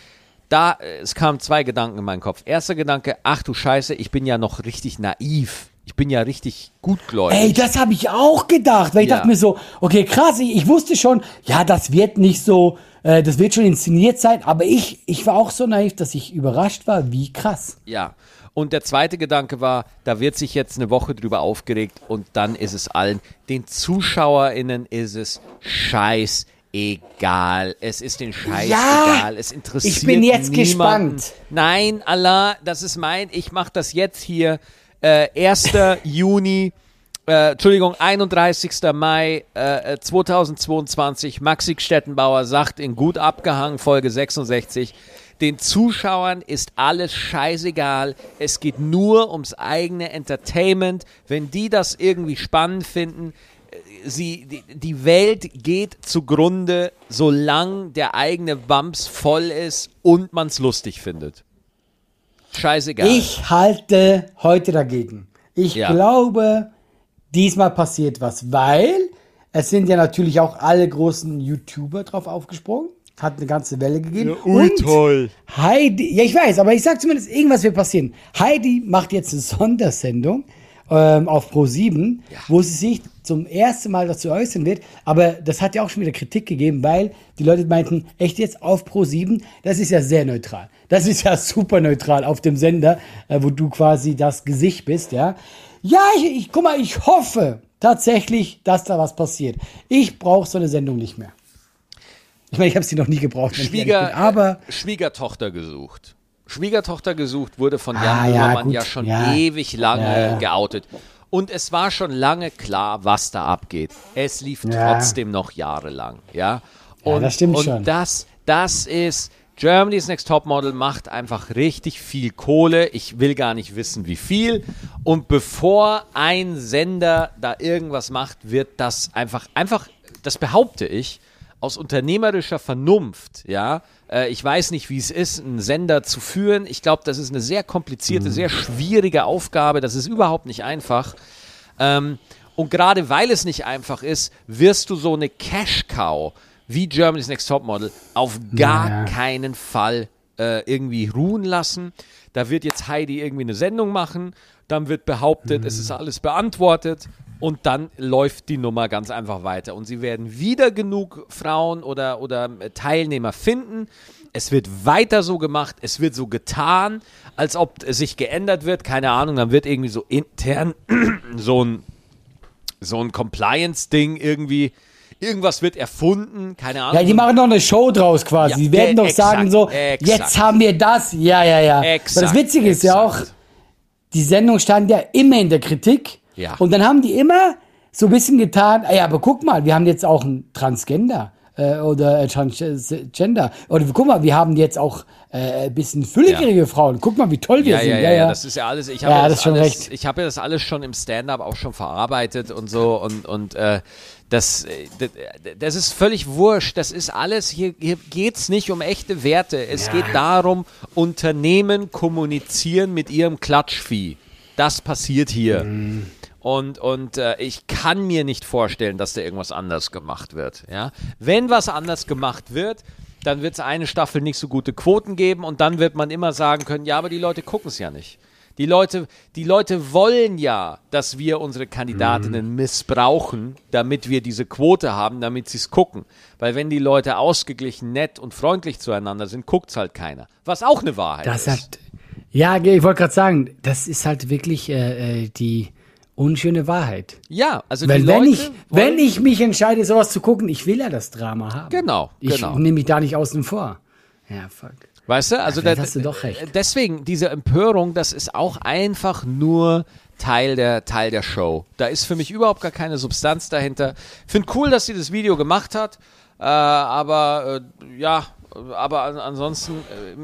Da, äh, es kamen zwei Gedanken in meinen Kopf. Erster Gedanke, ach du Scheiße, ich bin ja noch richtig naiv. Ich bin ja richtig gutgläubig. Ey, das habe ich auch gedacht, weil ich Ja. dachte mir so, okay, krass, ich, ich wusste schon, ja, das wird nicht so, äh, das wird schon inszeniert sein, aber ich, ich war auch so naiv, dass ich überrascht war, wie krass. Ja. Und der zweite Gedanke war, da wird sich jetzt eine Woche drüber aufgeregt und dann ist es allen, den ZuschauerInnen ist es scheißegal. Es ist den Scheiß Ja, egal. Es interessiert ich bin jetzt niemanden. gespannt. Nein, Allah, das ist mein, ich mache das jetzt hier. Äh, 1. Juni, äh, Entschuldigung, 31. Mai äh, äh, 2022. Maxi Stettenbauer sagt in Gut abgehangen, Folge 66, den Zuschauern ist alles scheißegal. Es geht nur ums eigene Entertainment. Wenn die das irgendwie spannend finden, äh, sie, die, die Welt geht zugrunde, solange der eigene Bums voll ist und man es lustig findet. Scheißegal. Ich halte heute dagegen. Ich Ja. glaube, diesmal passiert was, weil es sind ja natürlich auch alle großen YouTuber drauf aufgesprungen. Hat eine ganze Welle gegeben. und toll. Heidi, ja ich weiß, aber ich sag zumindest, irgendwas wird passieren. Heidi macht jetzt eine Sondersendung ähm, auf Pro7, wo sie sich zum ersten Mal dazu äußern wird. Aber das hat ja auch schon wieder Kritik gegeben, weil die Leute meinten, echt jetzt auf Pro7, das ist ja sehr neutral. Das ist ja super neutral auf dem Sender, äh, wo du quasi das Gesicht bist, ja. Ja, ich, ich guck mal, ich hoffe tatsächlich, dass da was passiert. Ich brauche so eine Sendung nicht mehr. Ich meine, ich habe sie noch nie gebraucht, Schwieger, bin, aber äh, Schwiegertochter gesucht. Schwiegertochter gesucht wurde von Jan Ah, ja, Böhmermann ja schon Ja. ewig lange Ja, geoutet. Und es war schon lange klar, was da abgeht. Es lief trotzdem noch jahrelang, ja. Ja, Und, das stimmt und schon. das, das ist Germany's Next Topmodel macht einfach richtig viel Kohle. Ich will gar nicht wissen, wie viel. Und bevor ein Sender da irgendwas macht, wird das einfach, einfach, das behaupte ich, aus unternehmerischer Vernunft, ja. Äh, ich weiß nicht, wie es ist, einen Sender zu führen. Ich glaube, das ist eine sehr komplizierte, sehr schwierige Aufgabe. Das ist überhaupt nicht einfach. Ähm, und gerade weil es nicht einfach ist, wirst du so eine Cash-Cow wie Germany's Next Topmodel auf gar Ja. keinen Fall äh, irgendwie ruhen lassen. Da wird jetzt Heidi irgendwie eine Sendung machen, dann wird behauptet, es ist alles beantwortet und dann läuft die Nummer ganz einfach weiter. Und sie werden wieder genug Frauen oder, oder äh, Teilnehmer finden. Es wird weiter so gemacht, es wird so getan, als ob es sich geändert wird. Keine Ahnung, dann wird irgendwie so intern so ein so ein Compliance-Ding irgendwie, irgendwas wird erfunden, keine Ahnung. Ja, die machen doch eine Show draus quasi. Ja, die werden äh, doch exakt, sagen so, exakt. jetzt haben wir das. Ja, ja, ja. Exakt, das Witzige ist ja auch, die Sendung stand ja immer in der Kritik. Ja. Und dann haben die immer so ein bisschen getan, ah ja, aber guck mal, wir haben jetzt auch einen Transgender äh, oder äh, Transgender. Oder guck mal, wir haben jetzt auch äh, ein bisschen fülligere Frauen. Guck mal, wie toll wir ja, sind. ja, ja, ja, das ist ja alles. Ich habe Ja, ja, das schon alles, recht. ich habe ja das alles schon im Stand-up auch schon verarbeitet und so und und äh, das, äh, das ist völlig wurscht. Das ist alles. Hier, hier geht's nicht um echte Werte. Es geht darum, Unternehmen kommunizieren mit ihrem Klatschvieh. Das passiert hier. Mhm. Und, und äh, ich kann mir nicht vorstellen, dass da irgendwas anders gemacht wird. Ja? Wenn was anders gemacht wird, dann wird es eine Staffel nicht so gute Quoten geben und dann wird man immer sagen können, ja, aber die Leute gucken es ja nicht. Die Leute, die Leute wollen ja, dass wir unsere Kandidatinnen missbrauchen, damit wir diese Quote haben, damit sie es gucken. Weil wenn die Leute ausgeglichen, nett und freundlich zueinander sind, guckt es halt keiner. Was auch eine Wahrheit Das ist. hat, ja, ich wollte gerade sagen, das ist halt wirklich äh, äh, die unschöne Wahrheit. ja, also Weil die wenn ich, wenn ich mich entscheide, sowas zu gucken, ich will ja das Drama haben. Genau, Ich genau. nehme mich da nicht außen vor. Ja, fuck. Weißt du, also vielleicht da- hast du doch recht. deswegen, diese Empörung, das ist auch einfach nur Teil der, Teil der Show. Da ist für mich überhaupt gar keine Substanz dahinter. Finde cool, dass sie das Video gemacht hat, äh, aber äh, ja, aber an, ansonsten,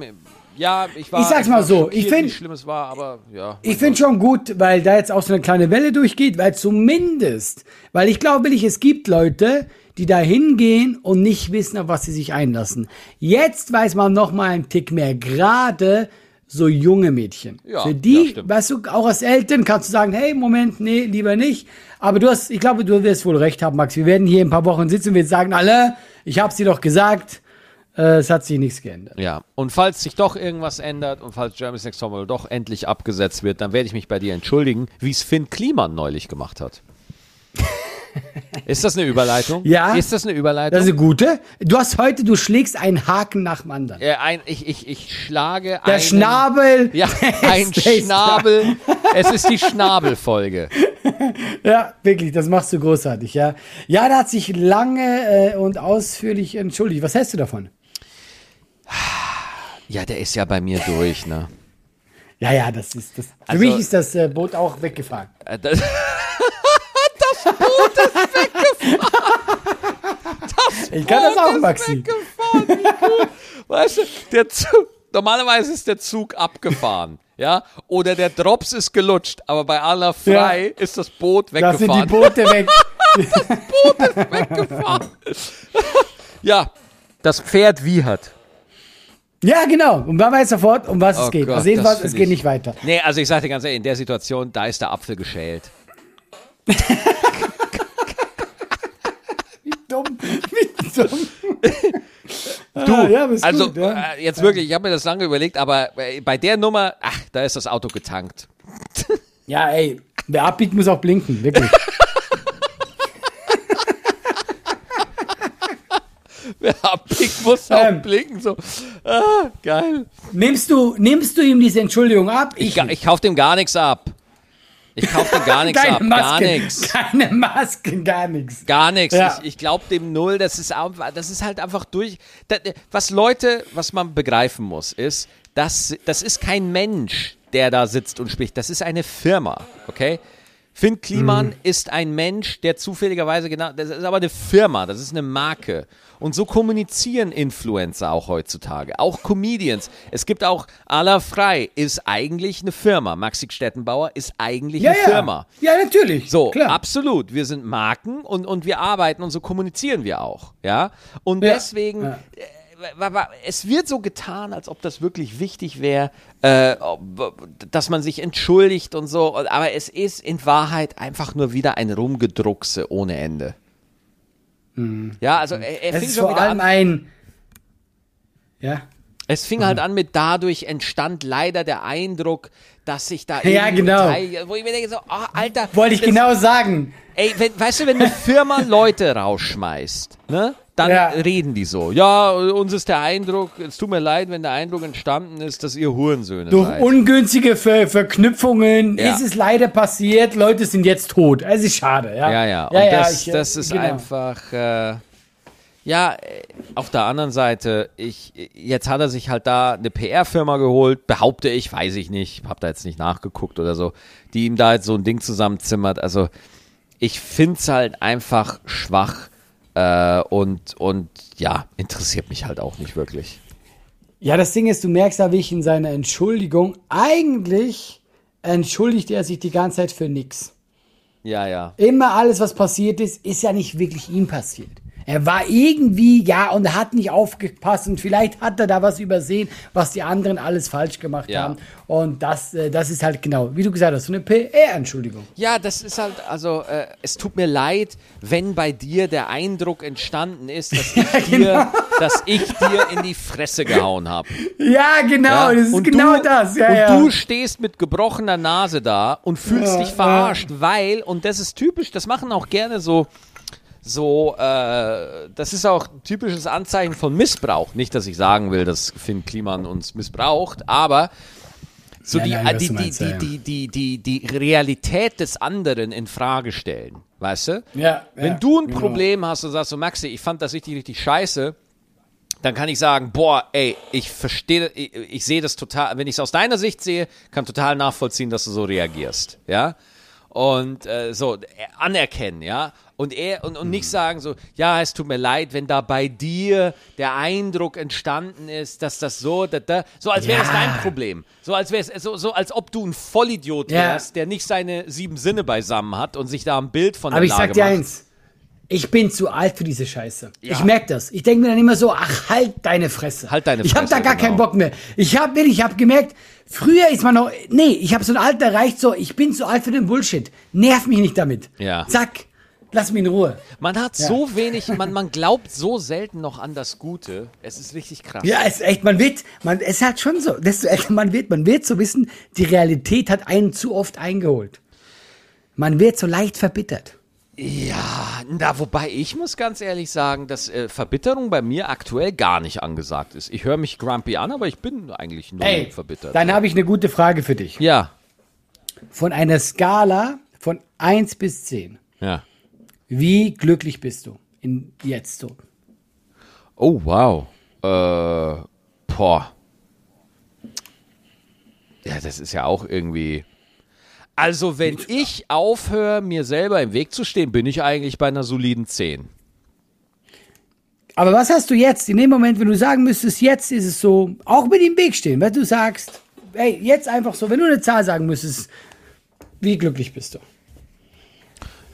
äh, ja, ich war. Ich sag's mal so, ich find- wie schlimm es war, aber ja. Ich finde schon gut, weil da jetzt auch so eine kleine Welle durchgeht, weil zumindest, weil ich glaube wirklich, es gibt Leute, die da hingehen und nicht wissen, auf was sie sich einlassen. Jetzt weiß man noch mal einen Tick mehr, gerade so junge Mädchen. Ja, Für die, ja, weißt du, auch als Eltern kannst du sagen, hey, Moment, nee, lieber nicht. Aber du hast, ich glaube, du wirst wohl recht haben, Max. Wir werden hier in ein paar Wochen sitzen und wir sagen alle, ich hab's dir doch gesagt, äh, es hat sich nichts geändert. Ja, und falls sich doch irgendwas ändert und falls Germany's Next Topmodel doch endlich abgesetzt wird, dann werde ich mich bei dir entschuldigen, wie es Finn Kliman neulich gemacht hat. Ist das eine Überleitung? Ja. Ist das eine Überleitung? Das ist eine gute. Du hast heute, du schlägst einen Haken nach dem anderen. äh, ein, ich, ich, ich schlage Der einen, Schnabel. Ja, ein. Schnabel. Es ist die Schnabelfolge. Ja, wirklich, das machst du großartig, ja. Ja, da hat sich lange äh, und ausführlich entschuldigt. Was hältst du davon? Ja, der ist ja bei mir durch, ne? Ja, ja, das ist das. Für Also- mich ist das äh, Boot auch weggefahren. Äh, Das, das Boot ist weggefahren. Das Ich kann das Boot auch, ist Maxi. Weggefahren. Wie. Weißt du, der Zug, normalerweise ist der Zug abgefahren. Ja, oder der Drops ist gelutscht, aber bei aller frei ist das Boot Da sind die weggefahren. Boote weg. weggefahren. ja, das Pferd wiehert. Ja, genau. Und man weiß sofort, um was Oh es geht. Gott, also jedenfalls, es geht ich- nicht weiter. Nee, also ich sag dir ganz ehrlich, in der Situation, da ist der Apfel geschält. Dumm. Wie dumm. Du, Ah, ja, also gut, ja. äh, jetzt wirklich, ich habe mir das lange überlegt, aber äh, bei der Nummer, ach, da ist das Auto getankt. Ja, ey, wer abbiegt, muss auch blinken, wirklich. Wer abbiegt, muss auch Ähm. blinken. So. Ah, geil. nimmst, du, nimmst du ihm diese Entschuldigung ab? Ich, ga- ich kauf dem gar nichts ab. Ich kauf dem gar nichts ab. Keine Gar Masken, nichts. keine Masken, gar nichts. Gar nichts. Ja. Ich, ich glaube dem null. Das ist, das ist halt einfach durch. Da, was Leute, was man begreifen muss, ist, dass das ist kein Mensch, der da sitzt und spricht. Das ist eine Firma. Okay? Finn Kliman ist ein Mensch, der zufälligerweise genau, das ist aber eine Firma, das ist eine Marke. Und so kommunizieren Influencer auch heutzutage, auch Comedians. Es gibt auch Ala Frei ist eigentlich eine Firma. Maxi Stettenbauer ist eigentlich Ja, eine ja. Firma. Ja, natürlich. So, klar. absolut. Wir sind Marken und, und wir arbeiten und so kommunizieren wir auch. Ja. Und Ja. deswegen, äh, es wird so getan, als ob das wirklich wichtig wäre, äh, dass man sich entschuldigt und so. Aber es ist in Wahrheit einfach nur wieder ein Rumgedruckse ohne Ende. Ja, also er, er es fing ist schon vor wieder allem an. ein. Ja. Es fing halt an mit dadurch entstand leider der Eindruck, dass sich da Ja, genau. Teil- wo ich mir denke so, ah, Alter, Wollte ich das- genau sagen. Ey, wenn, weißt du, wenn eine Firma Leute rausschmeißt, ne, dann Ja. reden die so. Ja, uns ist der Eindruck, es tut mir leid, wenn der Eindruck entstanden ist, dass ihr Hurensöhne Durch seid. ungünstige Ver Verknüpfungen Ja. ist es leider passiert. Leute sind jetzt tot. Es ist schade. Ja, Ja, ja. Und ja, das, ich, äh, das ist genau. einfach, äh, ja, auf der anderen Seite, ich, jetzt hat er sich halt da eine PR-Firma geholt, behaupte ich, weiß ich nicht, hab da jetzt nicht nachgeguckt oder so, die ihm da jetzt so ein Ding zusammenzimmert. Also, ich find's halt einfach schwach äh, und, und ja, interessiert mich halt auch nicht wirklich. Ja, das Ding ist, du merkst da, wie ich in seiner Entschuldigung, eigentlich entschuldigt er sich die ganze Zeit für nix. Ja, ja. Immer alles, was passiert ist, ist ja nicht wirklich ihm passiert. Er war irgendwie, ja, und hat nicht aufgepasst und vielleicht hat er da was übersehen, was die anderen alles falsch gemacht Ja. haben. Und das, äh, das ist halt genau, wie du gesagt hast, so eine PR-Entschuldigung. Ja, das ist halt, also äh, es tut mir leid, wenn bei dir der Eindruck entstanden ist, dass ich, dir, genau. dass ich dir in die Fresse gehauen habe. Ja, genau, Ja? das ist und genau du, das. Ja, und ja. du stehst mit gebrochener Nase da und fühlst Ja, dich verarscht, weil, und das ist typisch, das machen auch gerne so, so, äh, das ist auch ein typisches Anzeichen von Missbrauch. Nicht, dass ich sagen will, dass Finn Kliman uns missbraucht, aber so Ja, die, nein, äh, die, die, meinst, die, ja, die, die, die, die Realität des anderen in Frage stellen. Weißt du? Ja, Wenn du ein genau. Problem hast und sagst so, Maxi, ich fand das richtig, richtig scheiße, dann kann ich sagen, boah, ey, ich verstehe, ich, ich sehe das total, wenn ich es aus deiner Sicht sehe, kann total nachvollziehen, dass du so reagierst, ja. Und äh, so äh, anerkennen, ja. Und er und, und Mhm. nicht sagen so, ja, es tut mir leid, wenn da bei dir der Eindruck entstanden ist, dass das so, da, da, so als wäre es Ja. dein Problem, so als wäre es so, so als ob du ein Vollidiot Ja. wärst, der nicht seine sieben Sinne beisammen hat und sich da ein Bild von Aber der ich Lage sag dir macht. eins. Ich bin zu alt für diese Scheiße. Ich merke das. Ich denke mir dann immer so, ach, halt deine Fresse. Halt deine Ich habe da Fresse, gar keinen genau. Bock mehr. Ich habe ich hab gemerkt, früher ist man noch, nee, ich habe so ein Alter erreicht, so, ich bin zu alt für den Bullshit. Nerv mich nicht damit. Ja. Zack, lass mich in Ruhe. Man hat so wenig, man, man glaubt so selten noch an das Gute. Es ist richtig krass. Ja, es ist echt, man wird, man, es ist halt schon so, desto älter man wird, man wird so wissen, die Realität hat einen zu oft eingeholt. Man wird so leicht verbittert. Ja, na, wobei ich muss ganz ehrlich sagen, dass äh, Verbitterung bei mir aktuell gar nicht angesagt ist. Ich höre mich grumpy an, aber ich bin eigentlich nur Ey, verbittert. dann habe ich eine gute Frage für dich. ja, Von einer Skala von 1 bis 10. ja. Wie glücklich bist du in jetzt so? Oh, wow. Äh, boah. Ja, das ist ja auch irgendwie. Also, wenn ich aufhöre, mir selber im Weg zu stehen, bin ich eigentlich bei einer soliden 10. Aber was hast du jetzt in dem Moment, wenn du sagen müsstest, jetzt ist es so, auch mit im Weg stehen, weil du sagst, ey, jetzt einfach so, wenn du eine Zahl sagen müsstest, wie glücklich bist du?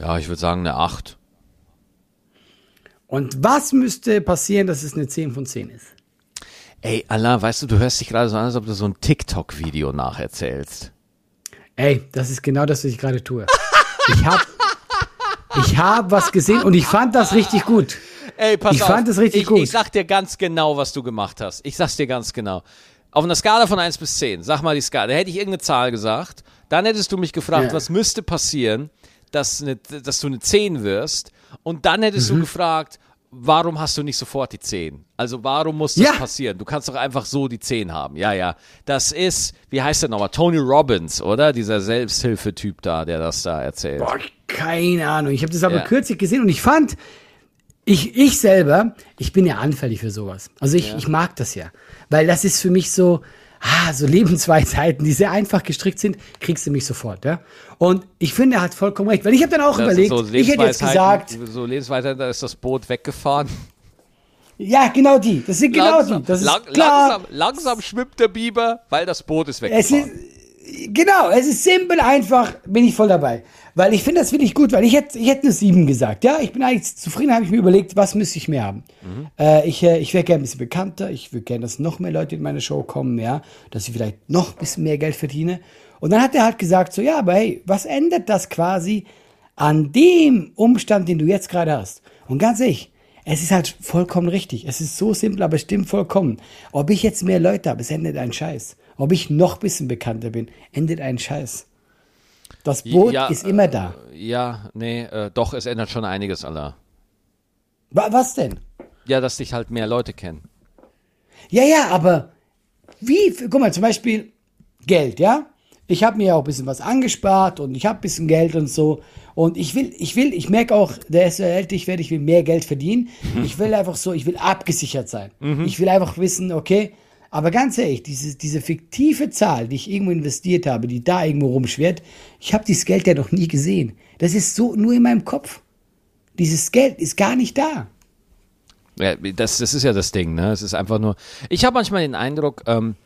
Ja, ich würde sagen eine 8. Und was müsste passieren, dass es eine 10 von 10 ist? Ey, Allah, weißt du, du hörst dich gerade so an, als ob du so ein TikTok-Video nacherzählst. Ey, das ist genau das, was ich gerade tue. Ich hab, ich hab was gesehen und ich fand das richtig gut. Ey, pass Ich auf. fand es richtig ich, gut. Ich sag dir ganz genau, was du gemacht hast. Ich sag's dir ganz genau. Auf einer Skala von 1 bis 10, sag mal die Skala, da hätte ich irgendeine Zahl gesagt, dann hättest du mich gefragt, Ja. was müsste passieren, dass, eine, dass du eine 10 wirst und dann hättest Mhm. du gefragt, warum hast du nicht sofort die 10? Also warum muss das Ja. passieren? Du kannst doch einfach so die 10 haben. Ja, ja. Das ist, wie heißt der nochmal? Tony Robbins, oder? Dieser Selbsthilfetyp da, der das da erzählt. Boah, keine Ahnung. Ich habe das aber Ja. kürzlich gesehen und ich fand, ich, ich selber, ich bin ja anfällig für sowas. Also ich, ich mag das ja. Weil das ist für mich so, ah, so Lebensweisheiten, die sehr einfach gestrickt sind, kriegst du mich sofort, ja. Und ich finde, er hat vollkommen recht. Weil ich habe dann auch Das überlegt, so ich hätte jetzt gesagt, So Lebensweisheiten, da ist das Boot weggefahren. ja, genau die. Das sind genau die. Das ist lang, klar. langsam, langsam schwimmt der Biber, weil das Boot ist Es weggefahren. ist, genau, es ist simpel, einfach, bin ich voll dabei. Weil ich finde das wirklich gut, weil ich hätte, ich hätte eine 7 gesagt. Ja, ich bin eigentlich zufrieden, habe ich mir überlegt, was müsste ich mehr haben. Äh, ich äh, ich wäre gerne ein bisschen bekannter, ich würde gerne, dass noch mehr Leute in meine Show kommen, ja, dass ich vielleicht noch ein bisschen mehr Geld verdiene. Und dann hat er halt gesagt, so, ja, aber hey, was ändert das quasi an dem Umstand, den du jetzt gerade hast? Und ganz ehrlich, es ist halt vollkommen richtig. Es ist so simpel, aber es stimmt vollkommen. Ob ich jetzt mehr Leute habe, es endet ein Scheiß. Ob ich noch ein bisschen bekannter bin, endet ein Scheiß. Das Boot Ja, ist immer da. Ja, nee, äh, doch, es ändert schon einiges, Allah. Wa- Was denn? Ja, dass dich halt mehr Leute kennen. Ja, ja, aber wie, guck mal, zum Beispiel Geld, ja? Ich habe mir ja auch ein bisschen was angespart und ich habe ein bisschen Geld und so. Und ich will, ich will, ich merke auch, der ist älter ich werde, ich will mehr Geld verdienen. Ich will einfach so, ich will abgesichert sein. Ich will einfach wissen, okay, aber ganz ehrlich, diese, diese fiktive Zahl, die ich irgendwo investiert habe, die da irgendwo rumschwirrt, ich habe dieses Geld ja noch nie gesehen. Das ist so nur in meinem Kopf. Dieses Geld ist gar nicht da. Ja, das, das ist ja das Ding, ne? Es ist einfach nur. Ich habe manchmal den Eindruck, ähm,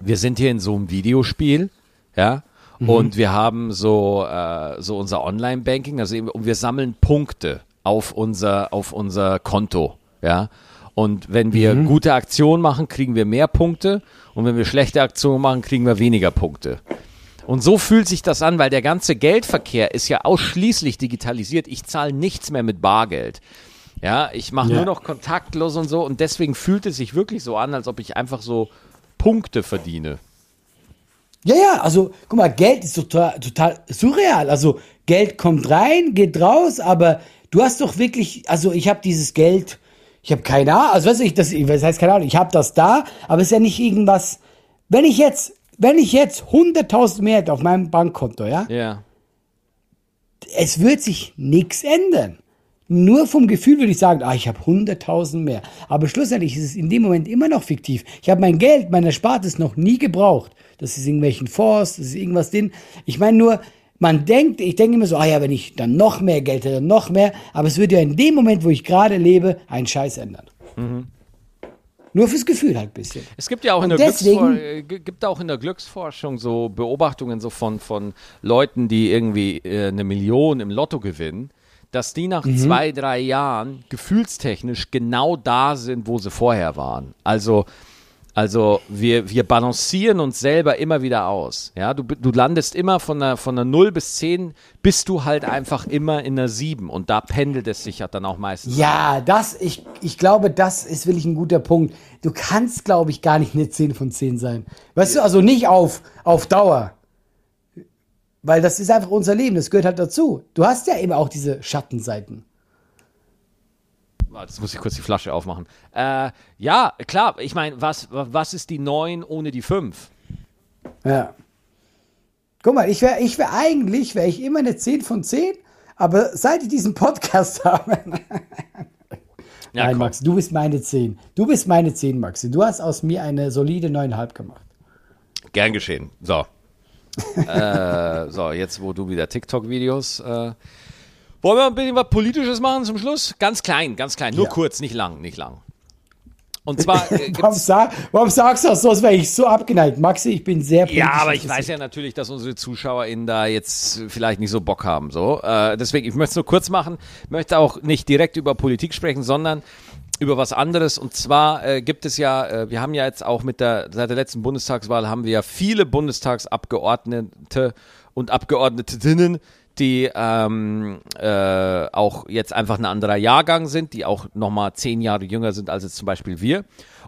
wir sind hier in so einem Videospiel, ja, und wir haben so, äh, so unser Online-Banking, also eben, und wir sammeln Punkte auf unser, auf unser Konto, ja. Und wenn wir gute Aktionen machen, kriegen wir mehr Punkte. Und wenn wir schlechte Aktionen machen, kriegen wir weniger Punkte. Und so fühlt sich das an, weil der ganze Geldverkehr ist ja ausschließlich digitalisiert. Ich zahle nichts mehr mit Bargeld. Ja, ich mache Ja. nur noch kontaktlos und so. Und deswegen fühlt es sich wirklich so an, als ob ich einfach so Punkte verdiene. Ja, ja, also guck mal, Geld ist total, total surreal. Also Geld kommt rein, geht raus, aber du hast doch wirklich, also ich habe dieses Geld, ich habe keine Ahnung, also weiß ich, das, was heißt keine Ahnung, ich habe das da, aber es ist ja nicht irgendwas, wenn ich jetzt, wenn ich jetzt 100.000 mehr hätte auf meinem Bankkonto, ja, Ja. es wird sich nichts ändern. Nur vom Gefühl würde ich sagen, ah, ich habe 100.000 mehr. Aber schlussendlich ist es in dem Moment immer noch fiktiv. Ich habe mein Geld, mein Erspartes noch nie gebraucht. Das ist irgendwelchen Fonds, das ist irgendwas drin. Ich meine nur, man denkt, ich denke immer so, ah ja, wenn ich dann noch mehr Geld hätte, dann noch mehr. Aber es würde ja in dem Moment, wo ich gerade lebe, einen Scheiß ändern. Nur fürs Gefühl halt ein bisschen. Es gibt ja auch in der, deswegen- äh, gibt auch in der Glücksforschung so Beobachtungen so von, von Leuten, die irgendwie äh, eine Million im Lotto gewinnen, dass die nach mhm. zwei, drei Jahren gefühlstechnisch genau da sind, wo sie vorher waren. Also also wir, wir balancieren uns selber immer wieder aus. Ja, du, du landest immer von einer, von einer 0 bis 10, bist du halt einfach immer in einer 7 und da pendelt es sich ja dann auch meistens. Ja, das, ich, ich glaube, das ist wirklich ein guter Punkt. Du kannst, glaube ich, gar nicht eine 10 von 10 sein. Weißt ja. du, also nicht auf, auf Dauer. Weil das ist einfach unser Leben, das gehört halt dazu. Du hast ja eben auch diese Schattenseiten. Jetzt muss ich kurz die Flasche aufmachen. Äh, ja, klar, ich meine, was, was ist die 9 ohne die 5? Ja. Guck mal, ich wäre ich wär eigentlich, wäre ich immer eine 10 von 10, aber seit ich diesen Podcast habe. ja, Nein, komm. Max, du bist meine 10. Du bist meine 10, Maxi. Du hast aus mir eine solide 9,5 gemacht. Gern geschehen. So. äh, so, jetzt wo du wieder TikTok-Videos äh, wollen wir ein bisschen was Politisches machen zum Schluss? Ganz klein, ganz klein, nur ja. kurz, nicht lang, nicht lang. Und zwar. Äh, warum, sag, warum, sagst du das so, als wäre ich so abgeneigt? Maxi, ich bin sehr politisch. Ja, aber ich weiß ja natürlich, dass unsere ZuschauerInnen da jetzt vielleicht nicht so Bock haben. So. Äh, deswegen, ich möchte es nur kurz machen, möchte auch nicht direkt über Politik sprechen, sondern über was anderes. Und zwar äh, gibt es ja, äh, wir haben ja jetzt auch mit der, seit der letzten Bundestagswahl haben wir ja viele Bundestagsabgeordnete und Abgeordnetinnen, die ähm, äh, auch jetzt einfach ein anderer Jahrgang sind, die auch nochmal zehn Jahre jünger sind als jetzt zum Beispiel wir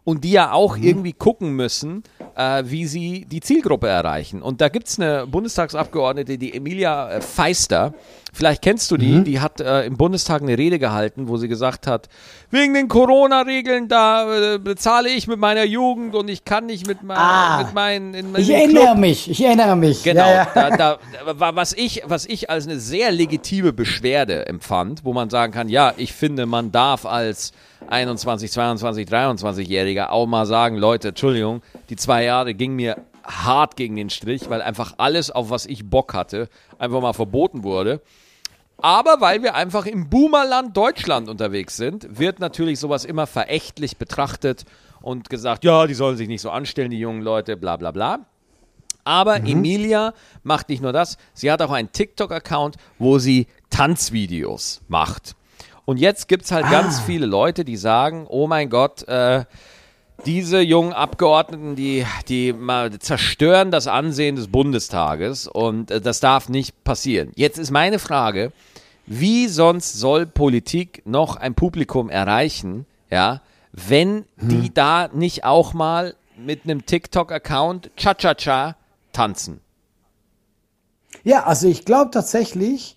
und die ja auch mhm. irgendwie gucken müssen, äh, wie sie die Zielgruppe erreichen. Und da gibt es eine Bundestagsabgeordnete, die Emilia äh, Feister, Vielleicht kennst du die, mhm. die hat äh, im Bundestag eine Rede gehalten, wo sie gesagt hat, wegen den Corona-Regeln, da äh, bezahle ich mit meiner Jugend und ich kann nicht mit, mein, ah, mit meinen. In, ich erinnere Club. mich, ich erinnere mich. Genau, ja, ja. Da, da, was, ich, was ich als eine sehr legitime Beschwerde empfand, wo man sagen kann, ja, ich finde, man darf als 21, 22, 23-Jähriger auch mal sagen, Leute, Entschuldigung, die zwei Jahre ging mir hart gegen den Strich, weil einfach alles, auf was ich Bock hatte, einfach mal verboten wurde. Aber weil wir einfach im Boomerland Deutschland unterwegs sind, wird natürlich sowas immer verächtlich betrachtet und gesagt, ja, die sollen sich nicht so anstellen, die jungen Leute, bla bla bla. Aber mhm. Emilia macht nicht nur das, sie hat auch einen TikTok-Account, wo sie Tanzvideos macht. Und jetzt gibt es halt ah. ganz viele Leute, die sagen, oh mein Gott, äh, diese jungen Abgeordneten, die, die mal zerstören das Ansehen des Bundestages und äh, das darf nicht passieren. Jetzt ist meine Frage, wie sonst soll Politik noch ein Publikum erreichen, ja, wenn hm. die da nicht auch mal mit einem TikTok-Account Cha-Cha-Cha tanzen? Ja, also ich glaube tatsächlich,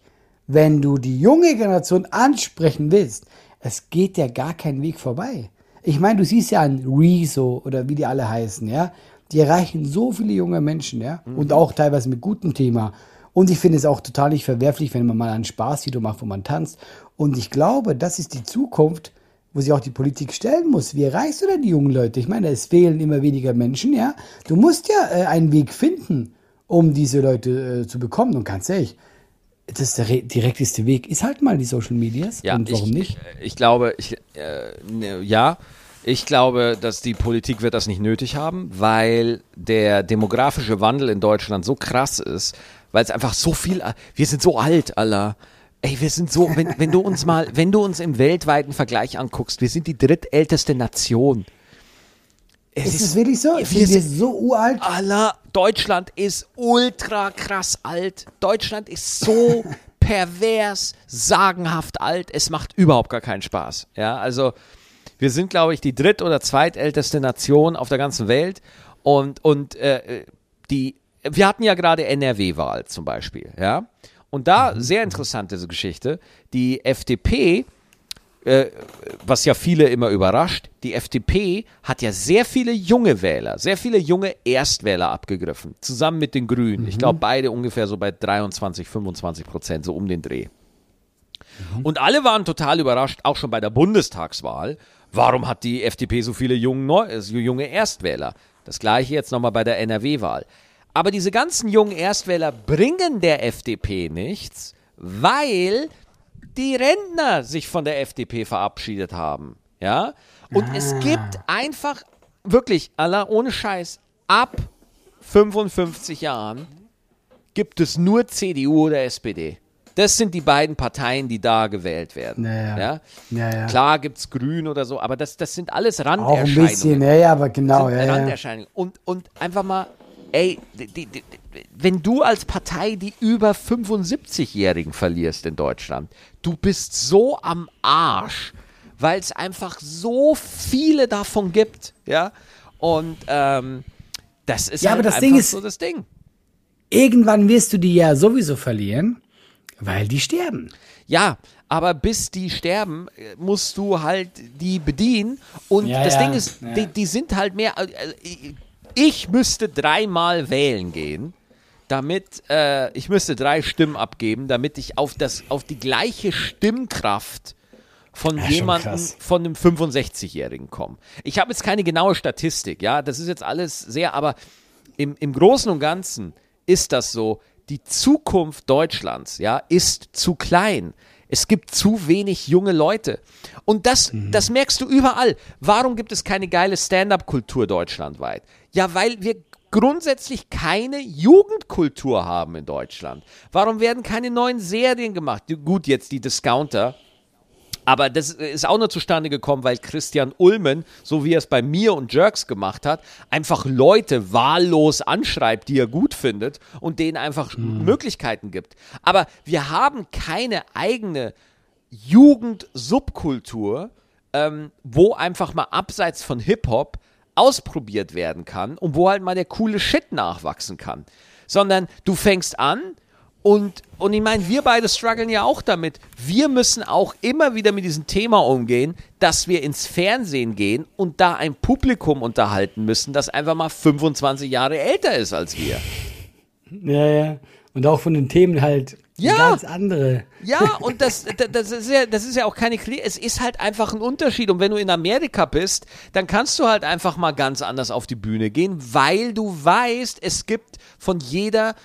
wenn du die junge Generation ansprechen willst, es geht ja gar kein Weg vorbei. Ich meine, du siehst ja an Rezo oder wie die alle heißen, ja. Die erreichen so viele junge Menschen, ja. Mhm. Und auch teilweise mit gutem Thema. Und ich finde es auch total nicht verwerflich, wenn man mal ein Spaßvideo macht, wo man tanzt. Und ich glaube, das ist die Zukunft, wo sich auch die Politik stellen muss. Wie erreichst du denn die jungen Leute? Ich meine, es fehlen immer weniger Menschen, ja. Du musst ja äh, einen Weg finden, um diese Leute äh, zu bekommen. Und ganz ehrlich, das ist der direkteste Weg. Ist halt mal die Social Medias. Ja, und warum ich, nicht? Ich glaube, ich, äh, ne, ja. Ich glaube, dass die Politik wird das nicht nötig haben, weil der demografische Wandel in Deutschland so krass ist, weil es einfach so viel, wir sind so alt, Allah. Ey, wir sind so, wenn, wenn du uns mal, wenn du uns im weltweiten Vergleich anguckst, wir sind die drittälteste Nation. Es ist, ist es wirklich so? Wir sind wir so uralt? Allah, Deutschland ist ultra krass alt. Deutschland ist so pervers, sagenhaft alt. Es macht überhaupt gar keinen Spaß. Ja, also wir sind, glaube ich, die dritt- oder zweitälteste Nation auf der ganzen Welt. Und, und äh, die, wir hatten ja gerade NRW-Wahl zum Beispiel, ja. Und da, mhm. sehr interessante Geschichte, die FDP, äh, was ja viele immer überrascht, die FDP hat ja sehr viele junge Wähler, sehr viele junge Erstwähler abgegriffen, zusammen mit den Grünen. Mhm. Ich glaube, beide ungefähr so bei 23, 25 Prozent, so um den Dreh. Mhm. Und alle waren total überrascht, auch schon bei der Bundestagswahl, Warum hat die FDP so viele junge, so junge Erstwähler? Das gleiche jetzt nochmal bei der NRW-Wahl. Aber diese ganzen jungen Erstwähler bringen der FDP nichts, weil die Rentner sich von der FDP verabschiedet haben. Ja? Und ah. es gibt einfach, wirklich, Allah, ohne Scheiß, ab 55 Jahren gibt es nur CDU oder SPD. Das sind die beiden Parteien, die da gewählt werden. Ja, ja. Ja? Ja, ja. Klar gibt's Grün oder so, aber das, das sind alles Auch Randerscheinungen. ein bisschen, ja, ja, aber genau, ja, ja. Randerscheinungen. Und, und einfach mal, ey, die, die, die, wenn du als Partei die über 75-Jährigen verlierst in Deutschland, du bist so am Arsch, weil es einfach so viele davon gibt, ja. Und ähm, das ist Ja, halt aber das Ding ist- so das Ding. Irgendwann wirst du die ja sowieso verlieren, weil die sterben. Ja, aber bis die sterben, äh, musst du halt die bedienen. Und Ja, das ja, Ding ist, ja. die, die sind halt mehr. Ich müsste dreimal wählen gehen, damit äh, ich müsste drei Stimmen abgeben, damit ich auf das auf die gleiche Stimmkraft von schon jemandem, von einem 65-Jährigen komme. Ich habe jetzt keine genaue Statistik, ja, das ist jetzt alles sehr, aber im, im Großen und Ganzen ist das so, die Zukunft Deutschlands, ja, ist zu klein. Es gibt zu wenig junge Leute. Und das, das merkst du überall. Warum gibt es keine geile Stand-up-Kultur deutschlandweit? Ja, weil wir grundsätzlich keine Jugendkultur haben in Deutschland. Warum werden keine neuen Serien gemacht? Gut, jetzt die Discounter, aber das ist auch nur zustande gekommen, weil Christian Ulmen, so wie er es bei mir und Jerks gemacht hat, einfach Leute wahllos anschreibt, die er gut findet und denen einfach Möglichkeiten gibt. Aber wir haben keine eigene Jugendsubkultur, ähm, wo einfach mal abseits von Hip-Hop ausprobiert werden kann und wo halt mal der coole Shit nachwachsen kann. Sondern du fängst an und, und ich meine, wir beide strugglen ja auch damit. Wir müssen auch immer wieder mit diesem Thema umgehen, dass wir ins Fernsehen gehen und da ein Publikum unterhalten müssen, das einfach mal 25 Jahre älter ist als wir. Ja, ja. Und auch von den Themen halt Ja. ganz andere. Ja, und das, das, ist ja, das ist ja auch keine Kli Es ist halt einfach ein Unterschied. Und wenn du in Amerika bist, dann kannst du halt einfach mal ganz anders auf die Bühne gehen, weil du weißt, es gibt von jeder,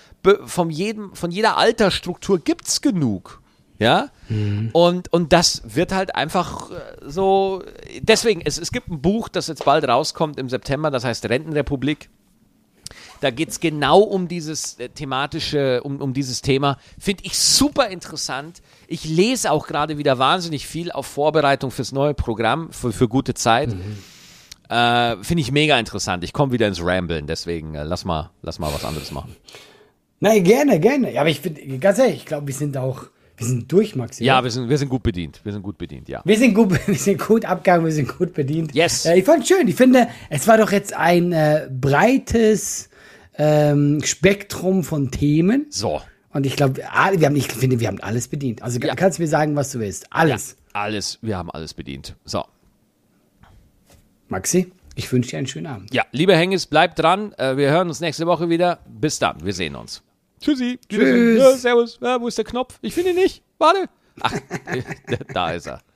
von jedem, von jeder Altersstruktur gibt's genug. Ja? Und, und das wird halt einfach äh, so. Deswegen, es, es gibt ein Buch, das jetzt bald rauskommt im September, das heißt Rentenrepublik. Da geht es genau um dieses äh, thematische, um, um dieses Thema. Finde ich super interessant. Ich lese auch gerade wieder wahnsinnig viel auf Vorbereitung fürs neue Programm, für, für gute Zeit. Äh, Finde ich mega interessant. Ich komme wieder ins Ramblen, deswegen äh, lass, mal, lass mal was anderes machen. Nein, gerne, gerne. Ja, aber ich finde, ganz ehrlich, ich glaube, wir sind auch, wir sind durch, Maxi. Ja, wir sind, wir sind gut bedient. Wir sind gut bedient, ja. Wir sind gut, wir sind gut abgegangen, wir sind gut bedient. Yes. Äh, ich fand schön. Ich finde, es war doch jetzt ein äh, breites ähm, Spektrum von Themen. So. Und ich glaube, wir haben, ich finde, wir haben alles bedient. Also Ja. kannst du mir sagen, was du willst. Alles. Alles, wir haben alles bedient. So. Maxi, ich wünsche dir einen schönen Abend. Ja, lieber Hengis, bleib dran. Äh, wir hören uns nächste Woche wieder. Bis dann. Wir sehen uns. Tschüssi. Tschüss. Ja, servus. Ja, wo ist der Knopf? Ich finde ihn nicht. Warte. Ach, da ist er.